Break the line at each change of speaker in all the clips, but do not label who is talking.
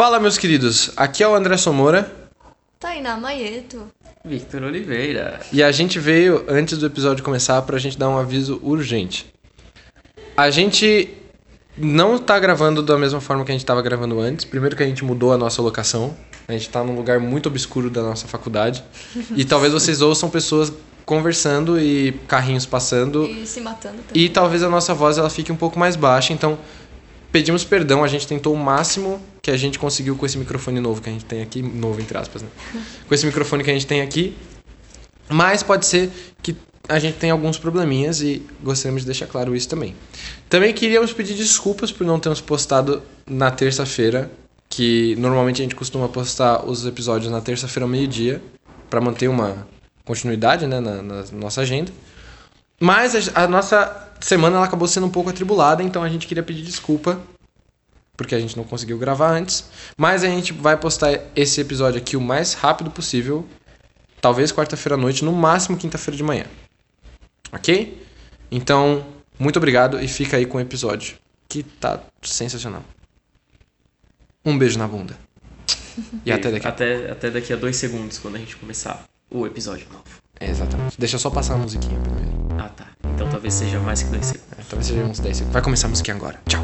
Fala, meus queridos. Aqui é o André Somora.
Tainá Maieto.
Victor Oliveira.
E a gente veio, antes do episódio começar, pra gente dar um aviso urgente. A gente não tá gravando da mesma forma que a gente tava gravando antes. Primeiro que a gente mudou a nossa locação. A gente tá num lugar muito obscuro da nossa faculdade. e talvez vocês ouçam pessoas conversando e carrinhos passando.
E se matando também.
E talvez a nossa voz ela fique um pouco mais baixa, então pedimos perdão, a gente tentou o máximo que a gente conseguiu com esse microfone novo que a gente tem aqui, novo entre aspas, né? Com esse microfone que a gente tem aqui. Mas pode ser que a gente tenha alguns probleminhas e gostaríamos de deixar claro isso também. Também queríamos pedir desculpas por não termos postado na terça-feira, que normalmente a gente costuma postar os episódios na terça-feira ao meio-dia, para manter uma continuidade né, na, na nossa agenda. Mas a, a nossa semana ela acabou sendo um pouco atribulada, então a gente queria pedir desculpa porque a gente não conseguiu gravar antes. Mas a gente vai postar esse episódio aqui o mais rápido possível. Talvez quarta-feira à noite, no máximo quinta-feira de manhã. Ok? Então, muito obrigado e fica aí com o episódio, que tá sensacional. Um beijo na bunda. E até daqui.
Até, até daqui a dois segundos, quando a gente começar o episódio novo.
É, exatamente. Deixa eu só passar a musiquinha primeiro.
Ah, tá. Então talvez seja mais que dois segundos.
É, talvez seja uns 10 segundos. Vai começar a musiquinha agora. Tchau.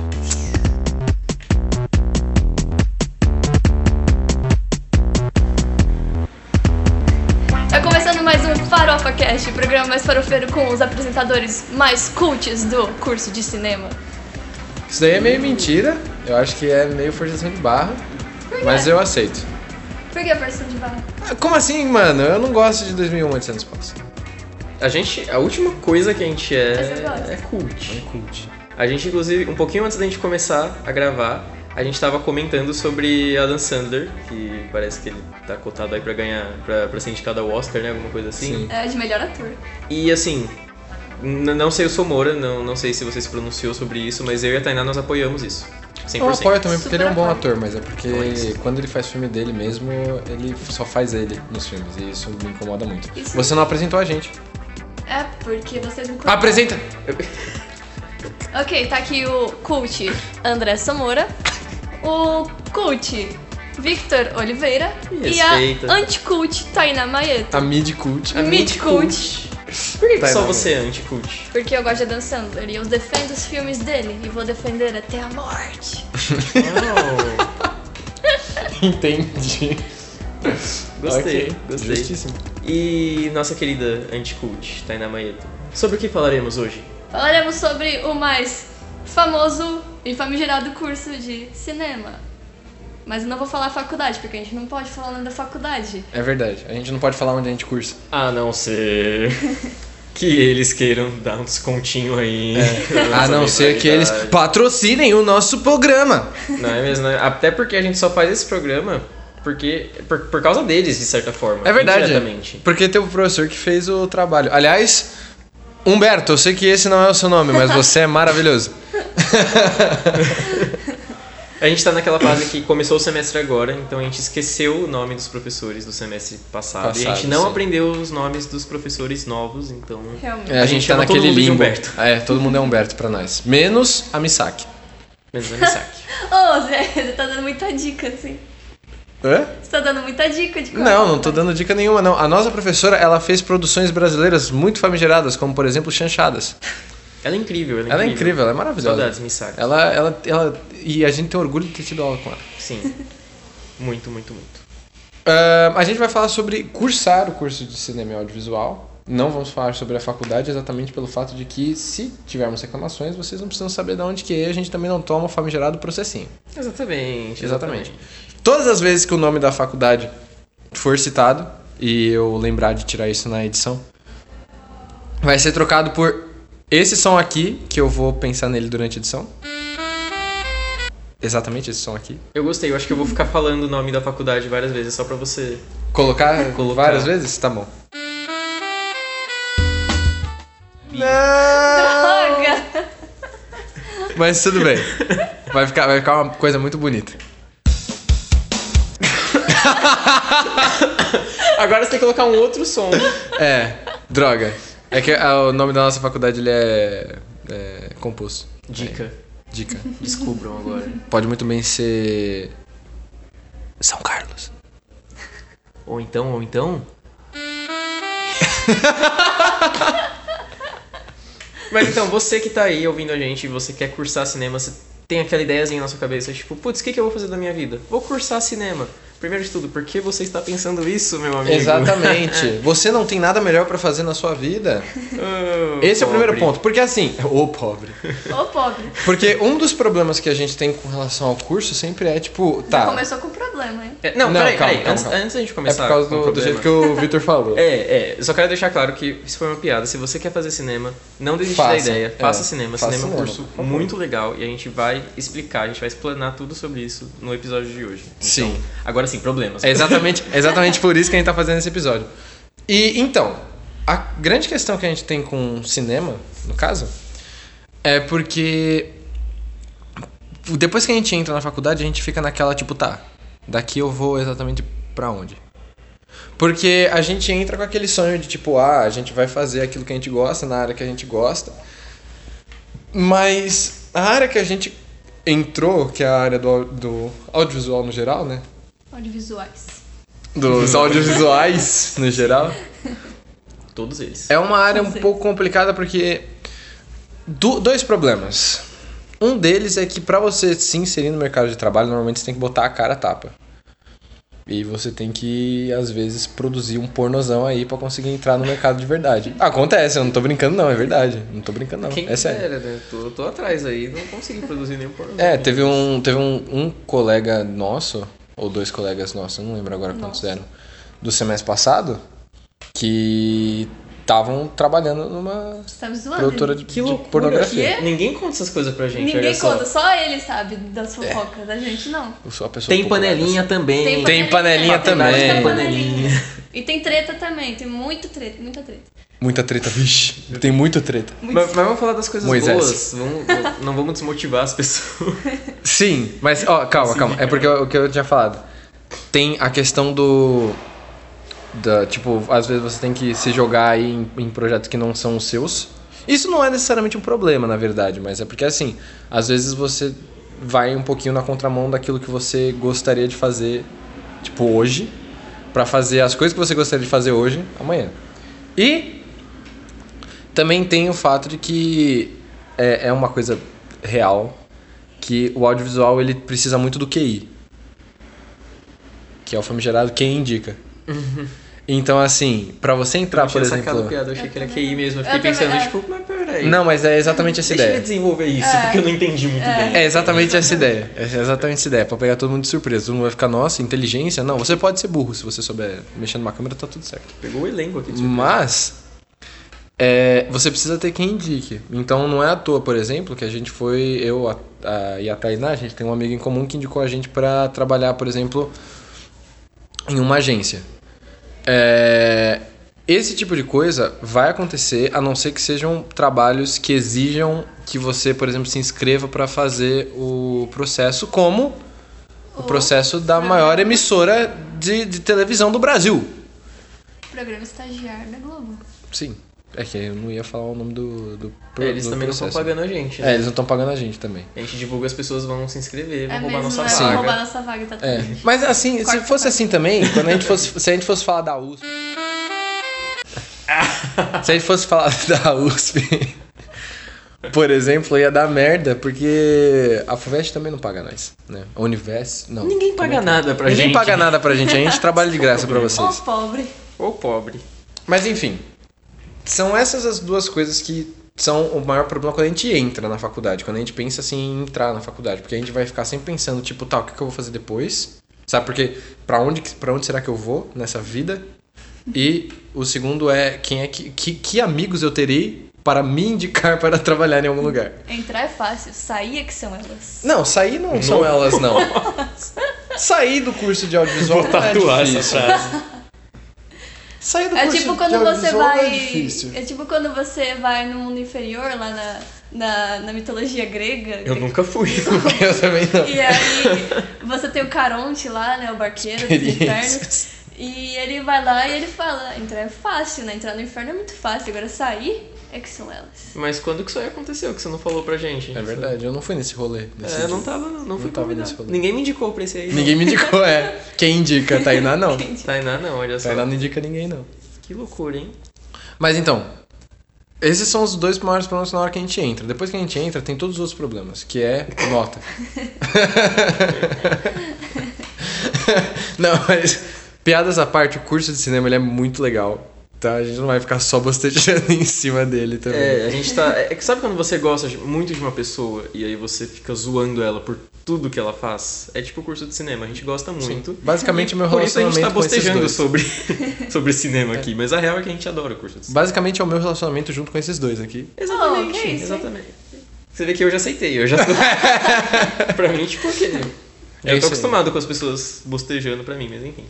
Um Farofa Cast, o programa mais farofeiro com os apresentadores mais cults do curso de cinema.
Isso daí é meio mentira. Eu acho que é meio forçação de barra. Mas eu aceito.
Por que a versão de barra?
Ah, Como assim, mano? Eu não gosto de 2001 Odisseia no Espaço.
A gente. A última coisa que a gente é. É cult.
cult.
A gente, inclusive, um pouquinho antes da gente começar a gravar, a gente tava comentando sobre Adam Sandler, que parece que ele tá cotado aí pra ganhar. pra, pra ser indicado ao Oscar, né? Alguma coisa assim.
Sim.
É de melhor ator.
E assim. Não sei o Somora, não, não sei se você se pronunciou sobre isso, mas eu e a Tainá nós apoiamos isso. 100%.
Eu apoio também porque ele é um bom
Super
ator, mas é porque
Pois.
quando ele faz filme dele mesmo, ele só faz ele nos filmes. E isso me incomoda muito.
Isso.
Você não apresentou a gente.
É porque vocês me conhecem.
Apresenta!
Ok, tá aqui o cult André Samora, o cult Victor Oliveira
Me
e a
respeita.
anti-cult Tainá Maieto.
A mid cult.
A
Mid cult.
Por que
Tainá,
só você é anti-cult?
Porque eu gosto de Adam Sandler e eu defendo os filmes dele e vou defender até a morte.
Entendi.
Gostei,
Ok,
gostei.
Justíssimo.
E nossa querida anti-cult, Tainá Maieto. Sobre o que falaremos hoje?
Falaremos sobre o mais famoso e famigerado curso de cinema. Mas eu não vou falar faculdade, porque a gente não pode falar o nome da faculdade.
É verdade. A gente não pode falar onde a gente cursa.
A não ser que eles queiram dar um descontinho aí.
A não ser que eles patrocinem o nosso programa.
Não é mesmo? né? Até porque a gente só faz esse programa porque por, por causa deles, de certa forma.
É verdade. Porque teve o professor que fez o trabalho. Aliás, Humberto, eu sei que esse não é o seu nome, mas você é maravilhoso.
A gente tá naquela fase que começou o semestre agora, então a gente esqueceu o nome dos professores do semestre passado. e a
Passado,
gente não
sim.
aprendeu os nomes dos professores novos, então.
Realmente.
É, a,
A
gente, tá
todo
naquele limbo.
Humberto.
É, todo mundo é Humberto pra nós. Menos a Misaki.
Menos a Misaki.
Ô, Zé, você tá dando muita dica, assim.
Hã?
Você tá dando muita dica de
Não, não tô dando dica nenhuma, não. A nossa professora, ela fez produções brasileiras muito famigeradas, como por exemplo Chanchadas.
Ela é incrível, ela é
Ela é
incrível.
incrível, ela é maravilhosa.
Saudades, Misaki.
Ela, ela, ela, e a gente tem orgulho de ter tido aula com ela.
Sim. Muito, muito, muito.
Ah, a gente vai falar sobre cursar o curso de cinema e audiovisual. Não vamos falar sobre a faculdade exatamente pelo fato de que, se tivermos reclamações, vocês não precisam saber de onde que é, a gente também não toma o famigerado processinho.
Exatamente.
Exatamente. Todas as vezes que o nome da faculdade for citado, e eu lembrar de tirar isso na edição, vai ser trocado por esse som aqui, que eu vou pensar nele durante a edição. Exatamente esse som aqui.
Eu gostei, eu acho que eu vou ficar falando o nome da faculdade várias vezes só pra você.
Colocar,
Colocar.
várias vezes? Tá bom. Não!
Droga!
Mas tudo bem. Vai ficar, vai ficar uma coisa muito bonita.
Agora você tem que colocar um outro som.
É, droga. É que ah, o nome da nossa faculdade ele é, é composto.
Dica.
Dica.
Descubram agora.
Pode muito bem ser São Carlos.
Ou então, ou então. Mas então, você que tá aí ouvindo a gente, você quer cursar cinema, você tem aquela ideiazinha na sua cabeça, tipo, putz, o que, que eu vou fazer da minha vida? Vou cursar cinema. Primeiro de tudo, por que você está pensando isso, meu amigo?
Exatamente. Você não tem nada melhor pra fazer na sua vida?
Oh,
Esse é o primeiro
pobre.
ponto. Porque assim, ô pobre.
Ô, pobre.
Porque um dos problemas que a gente tem com relação ao curso sempre é tipo,
Já
tá.
começou com problema, hein?
É, não,
Não,
peraí,
calma,
peraí.
calma,
antes,
calma.
antes da gente
É
começar.
por causa
com o
do, do jeito que o Victor falou.
É, é, eu só quero deixar claro que isso foi uma piada. Se você quer fazer cinema, não desiste da ideia.
é,
Faça cinema.
faça
cinema é um curso muito legal e a gente vai explicar, a gente vai explanar tudo sobre isso no episódio de hoje. Então,
Sim.
Agora sim, problemas.
É exatamente, exatamente por isso que a gente tá fazendo esse episódio. E então, a grande questão que a gente tem com cinema, no caso, é porque depois que a gente entra na faculdade, a gente fica naquela tipo, tá, daqui eu vou exatamente pra onde? Porque a gente entra com aquele sonho de tipo, ah, a gente vai fazer aquilo que a gente gosta na área que a gente gosta. Mas a área que a gente entrou, que é a área do, do audiovisual no geral, né?
Audiovisuais.
dos audiovisuais no geral.
Todos eles.
É uma área um pouco complicada porque do- dois problemas. Um deles é que pra você se inserir no mercado de trabalho, normalmente você tem que botar a cara a tapa. E você tem que, às vezes, produzir um pornozão aí pra conseguir entrar no mercado de verdade. Acontece, eu não tô brincando não, é verdade. Não tô brincando não,
Quem
é sério.
dera, né? Tô, tô atrás aí, não consegui produzir nenhum pornô.
É, teve um, teve um, um colega nosso, ou dois colegas nossos, eu não lembro agora quantos
Nossa.
eram, do semestre passado, que estavam trabalhando numa
tá
produtora de,
Que
de pornografia.
Quê?
Ninguém conta essas coisas pra gente,
Ninguém
só.
conta, só ele sabe das fofocas da gente, não.
Eu sou a pessoa
Tem
popular
panelinha também.
Tem panelinha também.
Tem
Panelinha.
panelinha. E tem treta também, tem muito treta, muita treta.
Muita treta, vixe. Tem muita treta.
Mas, mas vamos falar das coisas
Moisés.
boas. Vamos- não vamos desmotivar as pessoas.
Sim, mas ó, calma, calma. É porque o o que eu tinha falado. Tem a questão do. Da, tipo, às vezes você tem que se jogar aí em, em projetos que não são os seus. Isso não é necessariamente um problema, na verdade, mas é porque assim, às vezes você vai um pouquinho na contramão daquilo que você gostaria de fazer, tipo, hoje, pra fazer as coisas que você gostaria de fazer hoje, amanhã. E também tem o fato de que é, é uma coisa real que o audiovisual ele precisa muito do QI. Que é o famigerado quem indica. Então, assim, pra você entrar,
eu
por exemplo.
piada, eu achei que era QI mesmo. Eu
Eu
fiquei
também,
pensando,
é.
tipo, mas peraí.
Não, mas é exatamente essa
Deixa ele
ideia.
desenvolver isso,
É.
porque eu não entendi muito bem.
É exatamente essa ideia. É exatamente essa ideia. Pra pegar todo mundo de surpresa. Todo mundo vai ficar, nossa, inteligência? Não, você pode ser burro. Se você souber mexer numa câmera, tá tudo certo.
Pegou o elenco aqui. de surpresa.
Mas é, você precisa ter quem indique. Então não é à toa, por exemplo, que a gente foi, eu a, a, e a Tainá, a gente tem um amigo em comum que indicou a gente pra trabalhar, por exemplo, em uma agência. É, esse tipo de coisa vai acontecer a não ser que sejam trabalhos que exijam que você, por exemplo, se inscreva pra fazer o processo, como o processo da maior emissora de, de televisão do Brasil.
Programa estagiário da Globo.
Sim. É que eu não ia falar o nome do, do, pro-
É, eles
do
também não estão
processo.
pagando a gente,
É,
né?
eles não estão pagando a gente também.
A gente divulga, as pessoas vão se inscrever, vão
É
roubar
mesmo,
nossa
né?
Sim.
Vão
vaga.
roubar nossa vaga, tá
É. Mas assim,
Corta
se fosse assim também, quando a gente fosse, se a gente fosse falar da USP. se a gente fosse falar da USP, por exemplo, ia dar merda, porque a FUVEST também não paga nós, né? A Univest, não.
Ninguém paga nada pra
Ninguém
gente.
paga nada pra gente, a gente trabalha de graça pra vocês.
pobre.
Ô, pobre.
Mas enfim, são essas as duas coisas que são o maior problema quando a gente entra na faculdade, quando a gente pensa assim em entrar na faculdade, porque a gente vai ficar sempre pensando, tipo, tá, o que, que eu vou fazer depois? Sabe, porque pra onde, pra onde será que eu vou nessa vida? E o segundo é quem é que, que, que amigos eu terei para me indicar para trabalhar em algum lugar.
Entrar é fácil, sair é que são elas.
Não, sair não são elas, não. sair do curso de audiovisual
Vou
não é
tatuar essa frase.
Sair do
É
curso
tipo
de
quando você
não
vai.
é difícil.
É tipo quando você vai no mundo inferior, lá na, na, na mitologia grega.
Eu nunca fui.
Eu também não.
E aí você tem o Caronte lá, né? O barqueiro dos infernos. E ele vai lá e ele fala, entrar é fácil, né? Entrar no inferno é muito fácil. Agora sair É que são elas.
Mas quando que isso aí aconteceu que você não falou pra gente?
É verdade, eu não fui nesse rolê. Nesse
É,
dia.
não tava, não, não fui
tava
convidado.
nesse rolê.
Ninguém me indicou pra esse aí. não.
Ninguém me indicou, é. Quem indica? Tainá não.
Tainá não, olha só.
Tainá não indica ninguém, não.
Que loucura, hein?
Mas então, esses são os dois maiores problemas na hora que a gente entra. Depois que a gente entra, tem todos os outros problemas, que é nota. não, mas piadas à parte, o curso de cinema ele é muito legal. Tá? A gente não vai ficar só bostejando em cima dele também.
É, a gente tá. É que sabe quando você gosta muito de uma pessoa e aí você fica zoando ela por tudo que ela faz? É tipo o curso de cinema, a gente gosta muito.
Basicamente, o meu
Por isso a gente
relacionamento
tá
com esses
bostejando
dois.
sobre, sobre cinema aqui, mas a real é que a gente adora o curso de cinema.
Basicamente é o meu relacionamento junto com esses dois aqui.
Exatamente,
Oh, que isso, hein?
exatamente. Você vê que eu já aceitei, eu já tô. pra mim, tipo, ok.
É
eu tô
aí.
acostumado com as pessoas bostejando pra mim, mas enfim.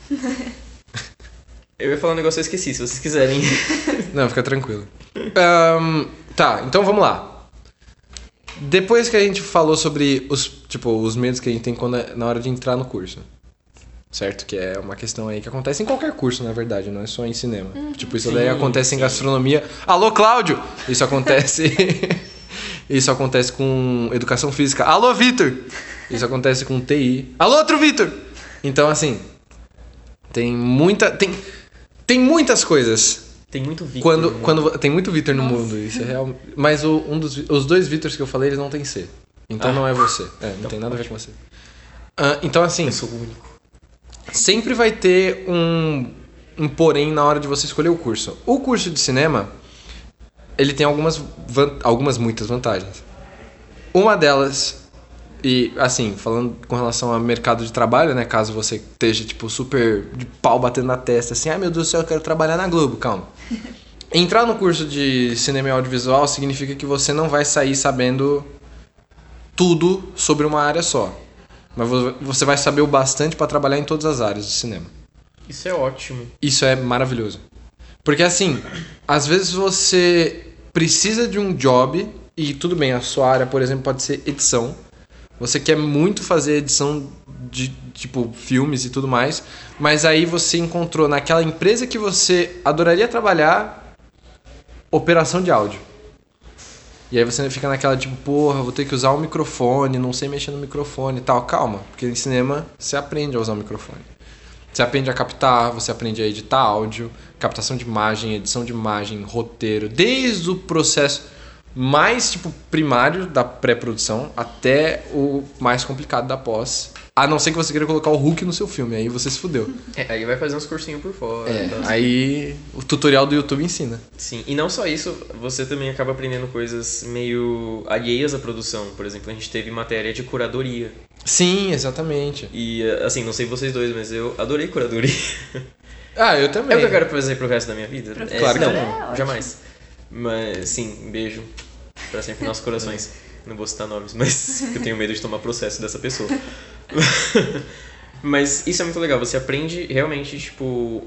Eu ia falar um negócio que eu esqueci, se vocês quiserem.
Não, fica tranquilo. Ahn, tá, então vamos lá. Depois que a gente falou sobre os, tipo, os medos que a gente tem quando é- na hora de entrar no curso. Certo? Que é uma questão aí que acontece em qualquer curso, na verdade, não é só em cinema. Tipo, isso daí
Sim,
acontece em
sim.
gastronomia. Alô, Cláudio! Isso acontece. isso acontece com educação física. Alô, Vitor! Isso acontece com TI. Alô, outro Vitor! Então, assim. Tem muita. Tem, tem muitas coisas
Tem muito vídeo.
quando, quando tem muito Vitor no
Nossa.
mundo, isso é real. Mas o, um dos, os dois Vitors que eu falei, eles não têm C. Então
Ah.
não é você. É, não tem nada a ver com você. Ah, então assim,
Eu sou o único.
sempre vai ter um, um porém na hora de você escolher o curso. O curso de cinema, ele tem algumas, algumas muitas vantagens. Uma delas, e assim, falando com relação ao mercado de trabalho, né? Caso você esteja, tipo, super de pau batendo na testa, assim, ai meu Deus do céu, eu quero trabalhar na Globo, calma. Entrar no curso de cinema e audiovisual significa que você não vai sair sabendo tudo sobre uma área só. Mas vo- você vai saber o bastante para trabalhar em todas as áreas de cinema.
Isso é ótimo.
Isso é maravilhoso. Porque assim, às vezes você precisa de um job e tudo bem, a sua área, por exemplo, pode ser edição. Você quer muito fazer edição de tipo filmes e tudo mais, mas aí você encontrou naquela empresa que você adoraria trabalhar operação de áudio. E aí você fica naquela tipo, porra, vou ter que usar o microfone, não sei mexer no microfone e tal. Calma, porque em cinema você aprende a usar o microfone. Você aprende a captar, você aprende a editar áudio, captação de imagem, edição de imagem, roteiro, desde o processo mais tipo primário da pré-produção até o mais complicado da pós. A não ser que você queira colocar o Hulk no seu filme, aí você se fudeu.
É, aí vai fazer uns cursinhos por fora.
É,
então,
aí o tutorial do YouTube ensina.
Sim, e não só isso, você também acaba aprendendo coisas meio alheias à produção. Por exemplo, a gente teve matéria de curadoria.
Sim, exatamente.
E, assim, não sei vocês dois, mas eu adorei curadoria.
Ah, eu também.
É o que eu quero fazer pro resto da minha vida?
Professor
Claro que
não,
é ótimo.
jamais. Mas, sim, beijo pra sempre nos nossos corações. Não vou citar nomes, mas eu tenho medo de tomar processo dessa pessoa. mas isso é muito legal, você aprende realmente, tipo,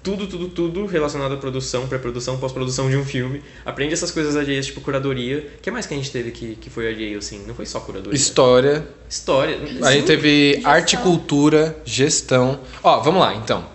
tudo, tudo, tudo relacionado à produção, pré-produção, pós-produção de um filme. Aprende essas coisas alheias, tipo curadoria. O que mais que a gente teve que, que foi alheio, assim? Não foi só curadoria.
História.
História.
A gente teve
Gestão.
arte e cultura, gestão. Ó, vamos lá, então.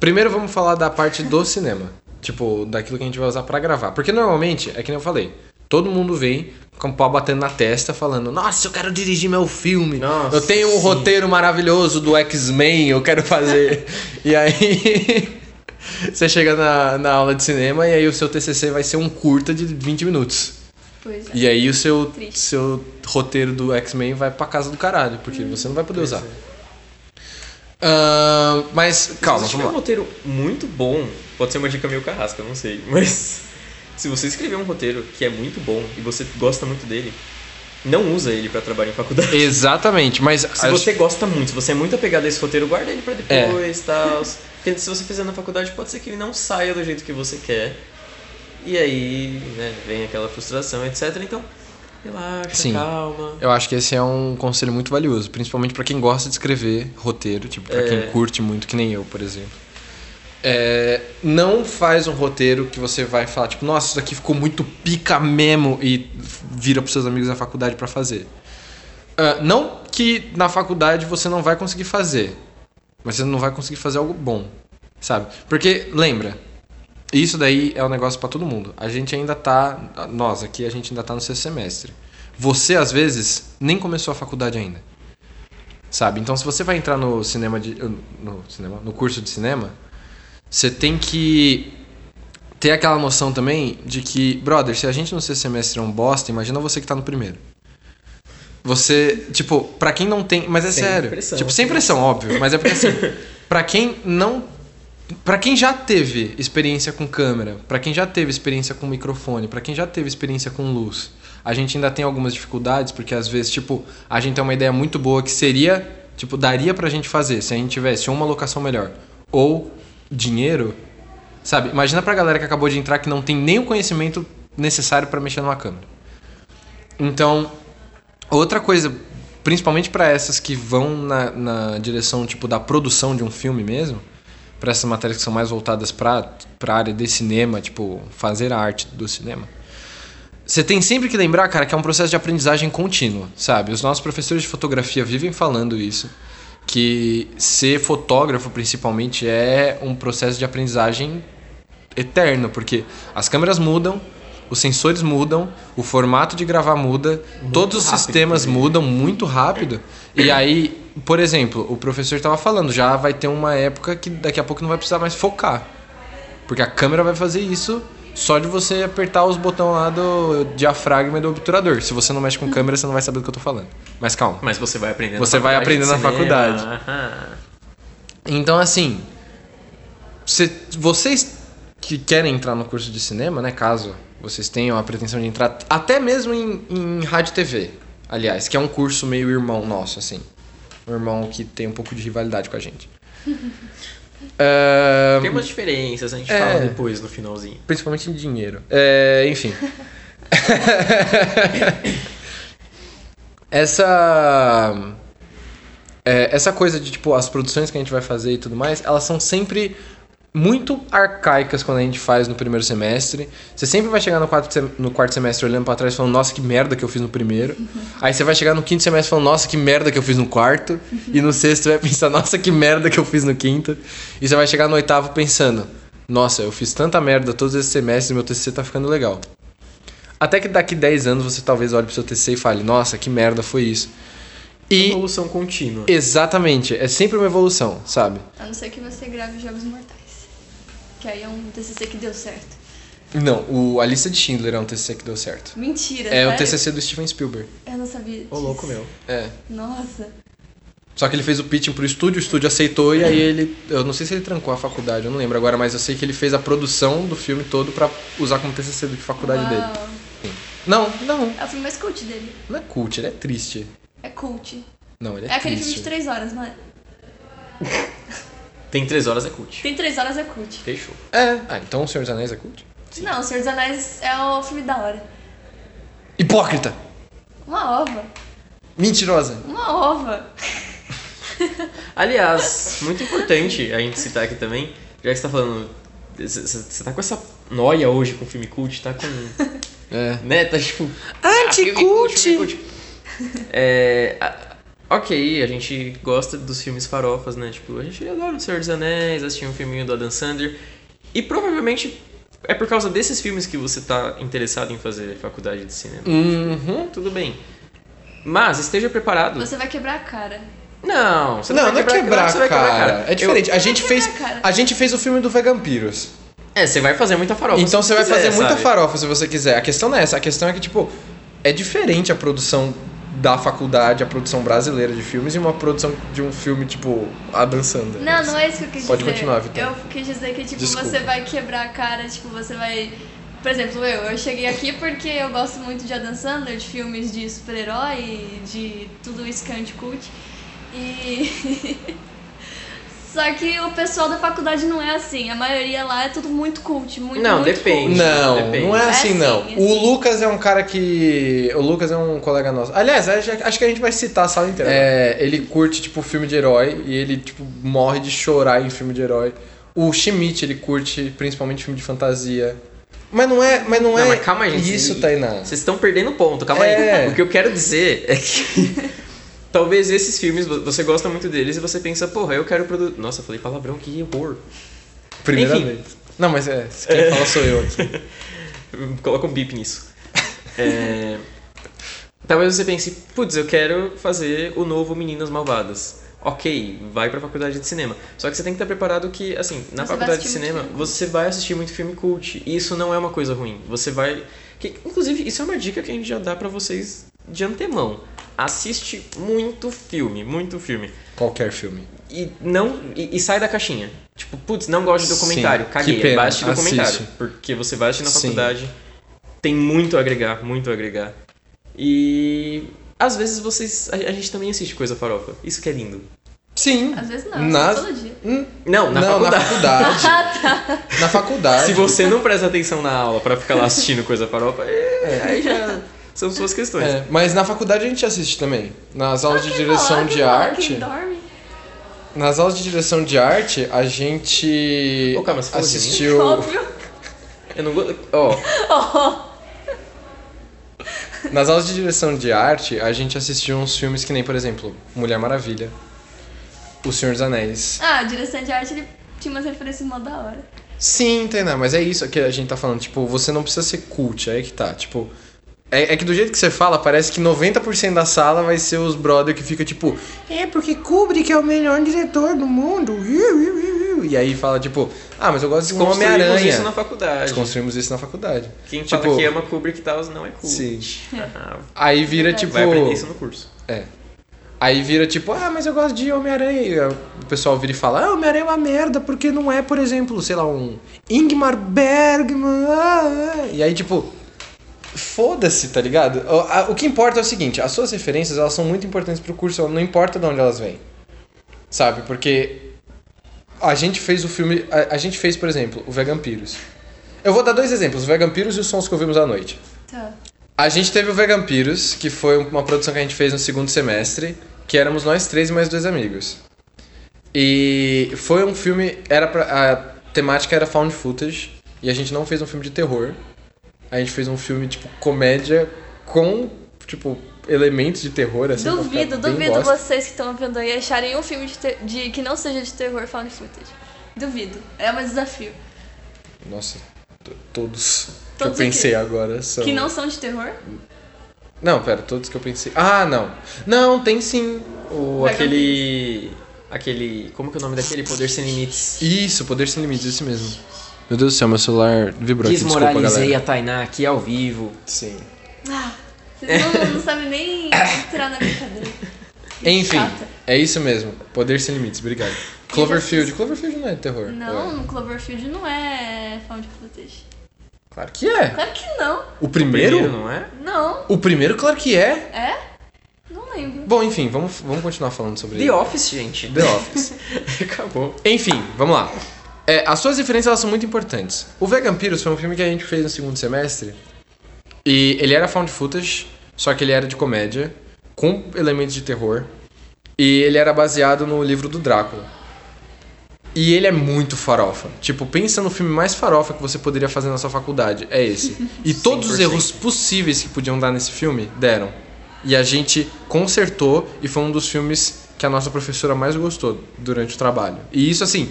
Primeiro vamos falar da parte do cinema. Tipo, daquilo que a gente vai usar pra gravar. Porque normalmente, é que nem eu falei, todo mundo vem com o pau batendo na testa falando: Nossa, eu quero dirigir meu filme.
Nossa,
eu tenho um
sim.
roteiro maravilhoso do X-Men, eu quero fazer. e aí. Você chega na, na aula de cinema e aí o seu TCC vai ser um curta de 20 minutos.
Pois é.
E aí o seu,
Triste.
seu roteiro do X-Men vai pra casa do caralho, porque você não vai poder usar.
é.
Ahn, mas calma,
se você tiver um roteiro muito bom, pode ser uma dica meio carrasca, eu não sei. Mas se você escrever um roteiro que é muito bom e você gosta muito dele, não usa ele pra trabalhar em faculdade.
Exatamente, mas
Se você gosta muito, se você é muito apegado a esse roteiro, guarda ele pra
É.
depois e tal. Porque se você fizer na faculdade, pode ser que ele não saia do jeito que você quer. E aí, né, vem aquela frustração, etc. Então, relaxa,
Sim.
calma.
eu acho que esse é um conselho muito valioso, principalmente pra quem gosta de escrever roteiro, tipo, pra
É.
quem curte muito, que nem eu, por exemplo. É, não faz um roteiro que você vai falar, tipo, nossa, isso daqui ficou muito pica mesmo e vira pros seus amigos na faculdade pra fazer. Ah, não que na faculdade você não vai conseguir fazer, mas você não vai conseguir fazer algo bom, sabe? Porque, lembra, Isso daí é um negócio pra todo mundo. A gente ainda tá. Nós aqui, a gente ainda tá no sexto semestre. Você, às vezes, nem começou a faculdade ainda. Sabe? Então, se você vai entrar no cinema de. No, cinema, no curso de cinema, você tem que ter aquela noção também de que, brother, se a gente no sexto semestre é um bosta, imagina você que tá no primeiro. Você, tipo, pra quem não tem. Mas é
Sem
sério.
pressão,
tipo,
sem
pressão, óbvio. Mas é porque assim, pra quem não. Pra quem já teve experiência com câmera, pra quem já teve experiência com microfone, pra quem já teve experiência com luz, a gente ainda tem algumas dificuldades, porque às vezes, tipo, a gente tem uma ideia muito boa que seria, tipo, daria pra gente fazer se a gente tivesse uma locação melhor ou dinheiro, sabe? Imagina pra galera que acabou de entrar que não tem nem o conhecimento necessário pra mexer numa câmera. Então, outra coisa, principalmente pra essas que vão na, na direção, tipo, da produção de um filme mesmo, pra essas matérias que são mais voltadas pra, pra área de cinema, tipo, fazer a arte do cinema. Você tem sempre que lembrar, cara, que é um processo de aprendizagem contínua, sabe? Os nossos professores de fotografia vivem falando isso, que ser fotógrafo, principalmente, é um processo de aprendizagem eterno, porque as câmeras mudam, os sensores mudam, o formato de gravar muda, todos os sistemas
também.
mudam muito rápido. E aí, por exemplo, o professor estava falando, já vai ter uma época que daqui a pouco não vai precisar mais focar. Porque a câmera vai fazer isso só de você apertar os botões lá do diafragma e do obturador. Se você não mexe com câmera, você não vai saber do que eu tô falando. Mas calma.
Mas você vai aprender
Você vai aprender na faculdade.
Aham.
Então, assim, cê- vocês que querem entrar no curso de cinema, né? Caso vocês tenham a pretensão de entrar, até mesmo em, em rádio e TV, aliás, que é um curso meio irmão nosso, assim. Um irmão que tem um pouco de rivalidade com a gente.
Tem umas diferenças, a gente
É.
fala depois no finalzinho.
Principalmente em dinheiro. É, enfim. essa. é, essa coisa de, tipo, as produções que a gente vai fazer e tudo mais, elas são sempre muito arcaicas quando a gente faz no primeiro semestre. Você sempre vai chegar no quarto, no quarto semestre olhando pra trás e falando, nossa, que merda que eu fiz no primeiro. Aí você vai chegar no quinto semestre falando, nossa, que merda que eu fiz no quarto. E no sexto você vai pensar, nossa, que merda que eu fiz no quinto. E você vai chegar no oitavo pensando, nossa, eu fiz tanta merda todos esses semestres e meu TCC tá ficando legal. Até que daqui 10 anos você talvez olhe pro seu TCC e fale, nossa, que merda foi isso. E
Evolução contínua.
exatamente, é sempre uma evolução, sabe?
A não ser que você grave Jogos Mortais. Que aí é um TCC que deu certo.
Não, o, a lista de Schindler é um TCC que deu certo.
Mentira,
É o
sério?
TCC do Steven Spielberg.
Eu não sabia
Ô, louco
disso.
meu.
É.
Nossa.
Só que ele fez o pitching pro estúdio, o estúdio aceitou e aí ele. Eu não sei se ele trancou a faculdade, eu não lembro agora, mas eu sei que ele fez a produção do filme todo pra usar como TCC de faculdade dele.
Uau.
Não, não.
É o filme mais cult dele.
Não é cult, ele é triste.
É cult.
Não, ele é,
É, aquele
triste.
filme de três horas, não é?
Tem três horas é cult.
Tem três horas é cult.
Fechou.
É. Ah, então o Senhor dos Anéis é cult?
Não, O Senhor dos Anéis é o filme da hora.
Hipócrita!
Uma ova.
Mentirosa!
Uma ova.
Aliás, muito importante a gente citar aqui também, já que você tá falando. Você tá com essa noia hoje com filme cult, tá com.
É.
Né? Tá tipo. ah, filme cult, filme cult. É. a- Ok, a gente gosta dos filmes farofas, né? Tipo, a gente adora O Senhor dos Anéis, assistir um filminho do Adam Sandler. E provavelmente é por causa desses filmes que você tá interessado em fazer faculdade de cinema.
Uhum.
Tudo bem. Mas esteja preparado.
Você vai quebrar a cara.
Não, você
Não,
vai
não é quebrar,
você vai
cara. É diferente. A
Eu-
gente
Vai
fez.
quebrar, cara.
A gente fez o filme do Vegampiros.
É, você vai fazer muita farofa.
Então
se
você vai
quiser,
fazer muita
sabe?
farofa se você quiser. A questão não é essa. A questão é que, tipo, é diferente a produção da faculdade, a produção brasileira de filmes, e uma produção de um filme, tipo, Adam Sandler.
Não, não é isso que eu quis
Pode
dizer.
continuar, Vitor.
Eu quis dizer que, tipo,
Desculpa.
você vai quebrar a cara, tipo, você vai... Por exemplo, eu, eu cheguei aqui porque eu gosto muito de Adam Sandler, de filmes de super-herói, de tudo isso que é anti-cult. E... Só que o pessoal da faculdade não é assim. A maioria lá é tudo muito cult, muito,
Não,
muito
depende.
cult.
Não,
Depende.
não é
É
assim,
sim,
não.
é
O
sim.
Lucas é um cara que. O Lucas é um colega nosso. Aliás, acho que a gente vai citar a sala inteira. É, ele curte, tipo, filme de herói e ele, tipo, morre de chorar em filme de herói. O Schmidt, ele curte principalmente filme de fantasia. Mas não é, mas não,
Não,
é
mas calma aí, gente.
isso, Tainá.
Vocês estão perdendo ponto, calma
É.
aí. O que eu quero dizer é que talvez esses filmes, vo- você gosta muito deles e você pensa, porra, eu quero produzir. Nossa, eu falei palavrão, que horror.
Primeira
Enfim,
vez. Não, mas é, quem fala sou eu aqui.
Coloca um bip nisso. É, Talvez você pense, putz, eu quero fazer o novo Meninas Malvadas. Ok, vai pra faculdade de cinema. Só que você tem que estar preparado que, assim, na
Você
faculdade de cinema, você vai assistir muito filme cult. E isso não é uma coisa ruim. Você vai. Que, inclusive, isso é uma dica que a gente já dá pra vocês de antemão. Assiste muito filme, muito filme.
Qualquer filme.
E não. E, e sai da caixinha. Tipo, putz, não gosto de documentário.
Sim,
Caguei.
que pena,
assistir documentário.
assiste.
Porque você vai assistir na
Sim.
faculdade. Tem muito a agregar, muito a agregar. E. Às vezes vocês. A, a gente também assiste coisa farofa. Isso que é lindo.
Sim.
Às vezes não,
Nas-
todo dia.
Hum,
Não, na
não,
faculdade.
na faculdade. Na faculdade.
Se você não presta atenção na aula pra ficar lá assistindo coisa farofa, é, aí já são suas questões.
É, mas na faculdade a gente assiste também. Nas aulas de
Quem
direção
fala,
de
quem fala,
arte.
Quem dorme?
Nas aulas de direção de arte, a gente
Ô, calma, você falou de mim?
assistiu.
Óbvio.
Eu não gosto. Ó,
Oh,
Nas aulas de direção de arte, a gente assistiu uns filmes que nem, por exemplo, Mulher Maravilha, O Senhor dos Anéis.
Ah, a direção de arte ele tinha umas referências mó da hora.
Sim, Tainá, mas é isso que a gente tá falando. Tipo, você não precisa ser cult, é aí que tá. Tipo, é, é que do jeito que você fala, parece que 90% da sala vai ser os brother que fica tipo, é porque Kubrick é o melhor diretor do mundo. E aí fala tipo, ah, mas eu gosto de
construímos
Homem-Aranha.
isso na faculdade.
Construímos isso na faculdade.
Quem
Tipo,
fala que ama Kubrick e tal não é cult.
Sim.
Ah,
Aí vira tipo.
Vai aprender isso no curso.
É. Aí vira tipo, ah, mas eu gosto de Homem-Aranha. O pessoal vira e fala, ah, Homem-Aranha é uma merda, porque não é, por exemplo, sei lá, um Ingmar Bergman. ah, ah." E aí, tipo, foda-se, tá ligado? O, que importa é o seguinte, as suas referências, elas são muito importantes pro curso, não importa de onde elas vêm. Sabe? Porque a gente fez o filme, a, a gente fez, por exemplo, o Vegampiros. Eu vou dar dois exemplos, o Vegampiros e os Sons que Ouvimos à Noite.
Tá.
A gente teve o Vegampiros, que foi uma produção que a gente fez no segundo semestre, que éramos nós três e mais dois amigos. E foi um filme, era pra, a temática era found footage, e a gente não fez um filme de terror. A gente fez um filme tipo comédia com tipo elementos de terror assim.
duvido, duvido
bosta.
vocês que estão vendo aí acharem um filme de, ter- de- que não seja de terror found footage. Duvido. É um desafio.
Nossa, to- todos, que
Todos
eu pensei agora são
Que não são de terror?
Não, pera, todos que eu pensei. Ah, não. Não, tem sim.
O,
Vai
aquele. Aquele. Como que é o nome daquele? Poder Sem Limites.
Isso, Poder Sem Limites, esse mesmo. Meu Deus do céu, meu celular vibrou aqui, desculpa,
Desmoralizei
galera.
a Tainá aqui ao vivo.
Sim.
Ah, vocês não, não sabem nem entrar na brincadeira.
Enfim,
chata.
é isso mesmo. Poder Sem Limites, obrigado. Cloverfield. Cloverfield não é terror.
Não, Cloverfield não é found footage.
Claro que é.
Claro que não.
O primeiro?
Primeiro, não é?
Não.
O primeiro, claro que é.
É? Não lembro.
Bom, enfim, vamos, vamos continuar falando sobre
The Office, gente.
The Office.
Acabou.
Enfim, vamos lá. É, as suas referências elas são muito importantes. O Vegampiros foi um filme que a gente fez no segundo semestre. E ele era found footage, só que ele era de comédia, com elementos de terror. E ele era baseado no livro do Drácula. E ele é muito farofa. Tipo, pensa no filme mais farofa que você poderia fazer na sua faculdade. É esse. E todos os
100%.
erros possíveis que podiam dar nesse filme, deram. E a gente consertou e foi um dos filmes que a nossa professora mais gostou durante o trabalho. E isso, assim,